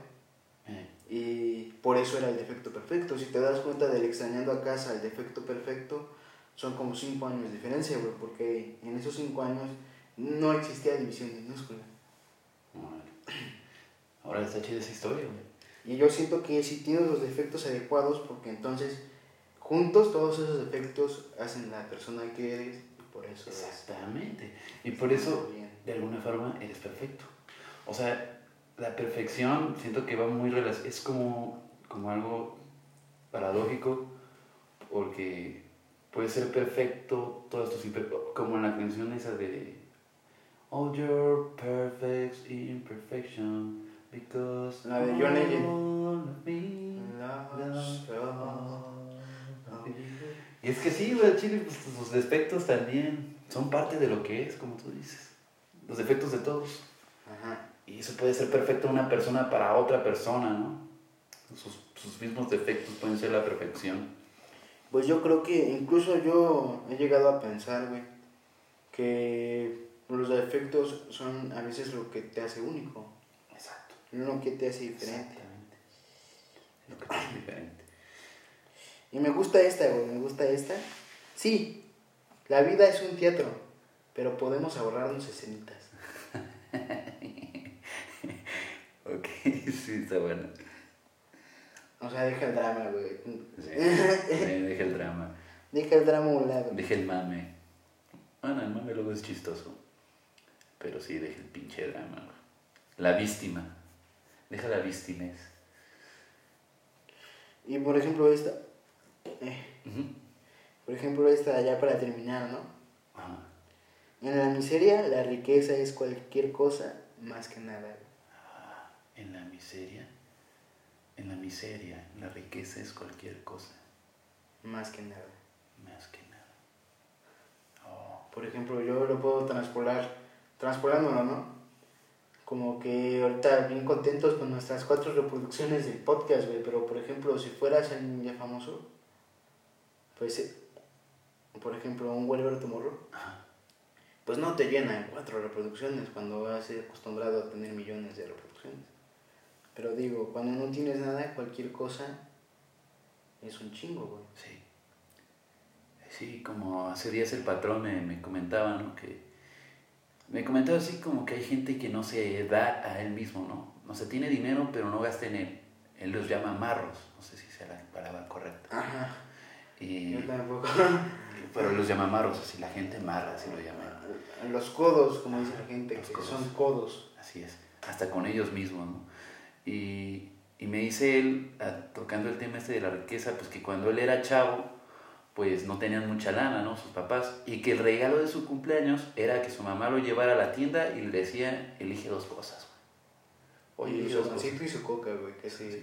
Eh, Y por eso era el defecto perfecto. Si te das cuenta del extrañando a casa, el defecto perfecto, son como 5 años de diferencia, güey, porque en esos 5 años no existía división minúscula. Ahora está chida esa historia, güey. Y yo siento que si tienes los defectos adecuados, porque entonces juntos todos esos defectos hacen la persona que eres, y por eso es. Exactamente. Y por eso, bien. de alguna forma, eres perfecto. O sea, la perfección siento que va muy relacionada. Es como, como algo paradójico, Porque puede ser perfecto todas tus imper- como en la canción esa de All your perfect imperfection because La de John Legend. Y es que sí, güey, chile, pues, sus defectos también son parte de lo que es, como tú dices. Los defectos de todos. Ajá. Y eso puede ser perfecto una persona para otra persona, ¿no? Sus, sus mismos defectos pueden ser la perfección. Pues yo creo que incluso yo he llegado a pensar, güey, que los defectos son a veces lo que te hace único, Exacto. lo que te hace diferente. Exactamente. Lo que te hace diferente. Y me gusta esta, güey, me gusta esta. Sí, la vida es un teatro, pero podemos ahorrarnos escenitas. Ok, sí, está bueno. O sea, deja el drama, güey. Sí, deja el drama, Deja el drama a un lado. deja el mame. Bueno, el mame luego es chistoso. Pero sí, deja el pinche drama. güey. La víctima. Deja la víctima. Y por ejemplo esta, eh, por ejemplo esta ya para terminar, ¿no? Ajá. En la miseria la riqueza es cualquier cosa más que nada. güey. En la miseria, en la miseria, la riqueza es cualquier cosa, Más que nada. más que nada. Oh, Por ejemplo, yo lo puedo transpolar, transpolándolo, ¿no? Como que ahorita bien contentos con nuestras cuatro reproducciones del podcast, güey. Pero por ejemplo, si fueras el ninja famoso, pues, eh, por ejemplo, un Wolver Tomorrow, pues no te llena en cuatro reproducciones cuando has acostumbrado a tener millones de reproducciones. Pero digo, cuando no tienes nada, cualquier cosa es un chingo, güey. Sí. Sí, como hace días el patrón me, me comentaba, ¿no? Que me comentaba así como que hay gente que no se da a él mismo, ¿no? O sea, tiene dinero, pero no gasta en él. Él los llama marros, no sé si sea la palabra correcta. Ajá. Y, Yo tampoco. pero los llama marros, así la gente marra, así lo llama. Los codos, como dice la gente, Los que codos. son codos. Así es, hasta con ellos mismos, ¿no? Y, y me dice él, ah, tocando el tema este de la riqueza, pues que cuando él era chavo, pues no tenían mucha lana, ¿no? Sus papás. Y que el regalo de su cumpleaños era que su mamá lo llevara a la tienda y le decía, elige dos cosas, güey. y elige su pancito y su coca, güey, que se,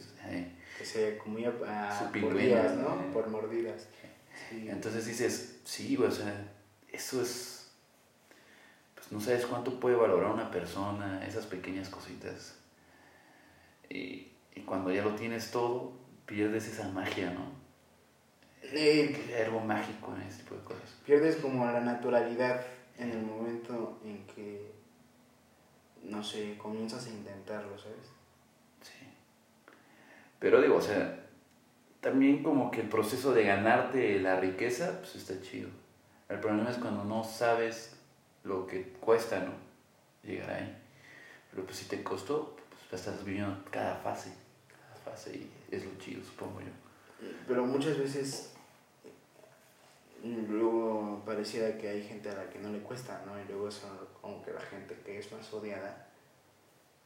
que se comía a Su por días, ¿no? eh. Por mordidas. Sí. Entonces dices, sí, güey, o sea, eso es, pues no sabes cuánto puede valorar una persona, esas pequeñas cositas. Y, y cuando ya lo tienes todo, pierdes esa magia, ¿no? Eh, hay algo mágico en ese tipo de cosas. pierdes como la naturalidad en el momento en que, no sé, comienzas a intentarlo, ¿sabes? Sí. Pero digo, o sea, también como que el proceso de ganarte la riqueza, pues está chido. El problema es cuando no sabes lo que cuesta, ¿no? Llegar ahí. Pero pues si te costó, estás viviendo cada fase. Cada fase y es lo chido, supongo yo. Pero muchas veces mm, luego pareciera que hay gente a la que no le cuesta, ¿no? Y luego eso como que la gente que es más odiada,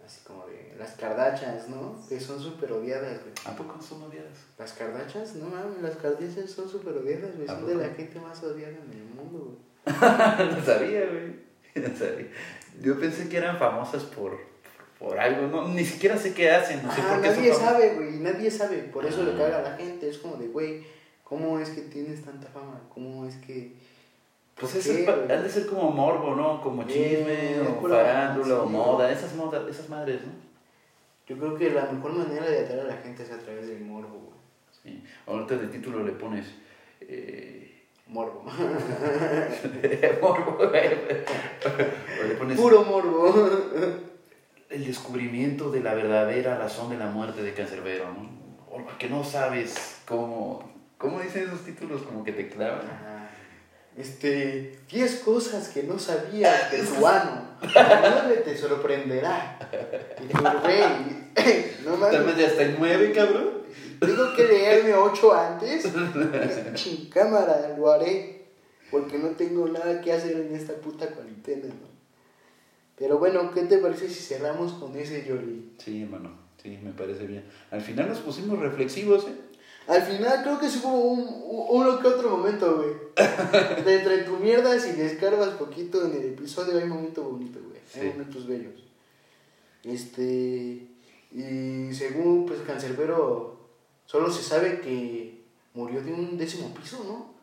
así como de las Kardashians, ¿no? Que son súper odiadas, güey. ¿A poco son odiadas? Las Kardashians, no mames, las Kardashians son súper odiadas, güey. ¿A Son de la gente más odiada en el mundo, güey. no sabía, güey. No sabía. Yo pensé que eran famosas por, por algo, no, ni siquiera sé qué hacen, no sé por qué nadie sabe, güey, nadie sabe. Por eso le Ah. caga a la gente. Es como de, güey, ¿cómo es que tienes tanta fama? ¿Cómo es que.? Pues ¿Por eso qué, es güey? han de ser como morbo, ¿no? Como chisme, Eh, o farándula, o moda, esas modas, esas madres, ¿no? Yo creo que la mejor manera de atraer a la gente es a través del morbo, güey. Sí. Ahorita de título le pones eh, Morbo. morbo, güey. o le pones Puro morbo. el descubrimiento de la verdadera razón de la muerte de Cancerbero, ¿no? O que no sabes cómo, ¿cómo dicen esos títulos como que te clavan? Ajá. Este, 10 cosas que no sabías de tu ano. Nueve te sorprenderá. Y tú, güey, no Tal mames. vez ya está en nueve, cabrón. Tengo que leerme 8 antes. Sin cámara, lo haré. Porque no tengo nada que hacer en esta puta cuarentena, ¿no? Pero bueno, ¿qué te parece si cerramos con ese Yoli? Sí, hermano, sí, me parece bien. Al final nos pusimos reflexivos, ¿eh? Al final creo que sí hubo un, un- uno que otro momento, güey. De entre tu mierda, si descargas poquito en el episodio, hay momento bonito, güey. Sí. Hay momentos bellos. Este. Y según, pues, Cancerbero, solo se sabe que murió de un décimo piso, ¿no?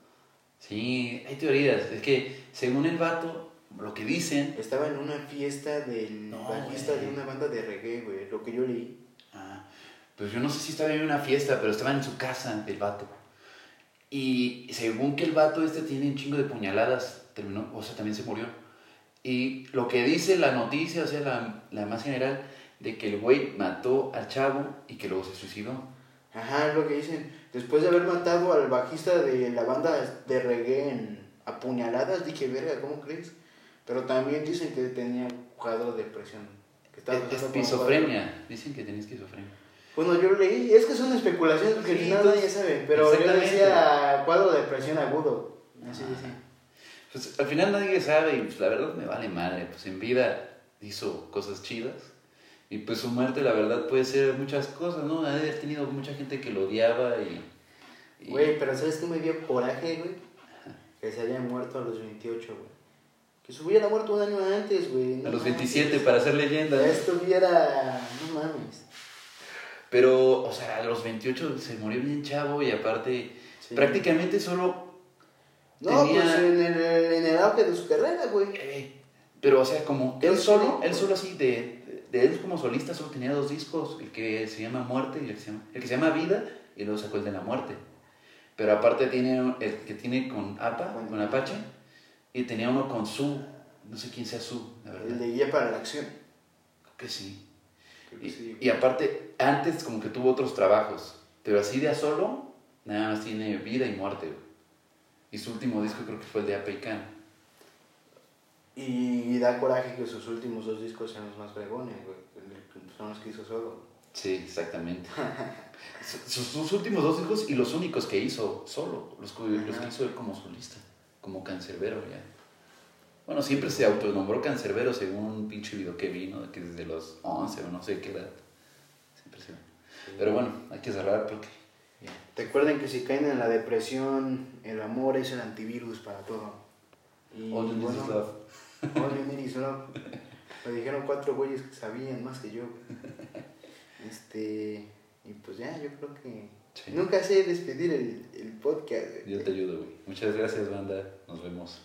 Sí, hay teorías. Es que según el vato, lo que dicen. Estaba en una fiesta del No, bajista de una banda de reggae, güey. Lo que yo leí. Ah, pues yo no sé si estaba en una fiesta, pero estaba en su casa el vato. Y según que el vato este tiene un chingo de puñaladas, terminó, o sea, también se murió. Y lo que dice la noticia, o sea, la, la más general, de que el güey mató al chavo y que luego se suicidó. Ajá, es lo que dicen. Después de haber matado al bajista de la banda de reggae en apuñaladas, dije, verga, ¿cómo crees? Pero también dicen que tenía cuadro de depresión. Que estaba Es- un Esquizofrenia. Dicen que tenía esquizofrenia. Bueno, yo leí, es que son especulaciones porque Sí, al final nadie sabe, pero yo decía cuadro de depresión agudo. Así Ah. decía. Pues al final nadie sabe y pues la verdad me vale madre. Pues en vida hizo cosas chidas. Y pues su muerte la verdad puede ser muchas cosas, ¿no? Ha haber tenido mucha gente que lo odiaba y... y- Güey, pero ¿sabes qué me dio coraje, güey? Que se haya muerto a los 28, güey. Que se hubiera muerto un año antes, güey. no a los mames. 27 para ser leyenda. ¿no? estuviera... No mames. Pero, o sea, a los 28 se murió bien chavo y aparte Sí. prácticamente solo... No, tenía- pues en el, en el auge de su carrera, güey. eh, pero, o sea, como él solo, él solo así de, de él como solista solo tenía dos discos, el que se llama Muerte y el que se llama, el que se llama Vida y luego sacó el de la Muerte. Pero aparte tiene el que tiene con APA, con Apache, y tenía uno con Su, no sé quién sea Su, la verdad. El de guía para la acción. Creo que sí. Creo que Y, sí. y aparte, antes como que tuvo otros trabajos, pero así de a solo, nada más tiene vida y muerte. Y su último disco creo que fue el de Apa y da coraje que sus últimos dos discos sean los más fregones, güey. Son los que hizo solo. Sí, exactamente. sus, sus últimos dos discos y los únicos que hizo solo, los, que- los que hizo él como solista, como cancerbero ya. Bueno, siempre se autonombró cancerbero según un pinche video que vino, que desde los 11 o no sé qué edad. Siempre se... Pero bueno, hay que cerrar porque... ya. Recuerden que si caen en la depresión, el amor es el antivirus para todo. Y All you need is love. All you need is love. Lo dijeron cuatro güeyes que sabían más que yo. Este. Y pues ya, yo creo que. Sí. Nunca sé despedir el, el podcast, güey. Yo te ayudo, güey. Muchas gracias, banda. Nos vemos.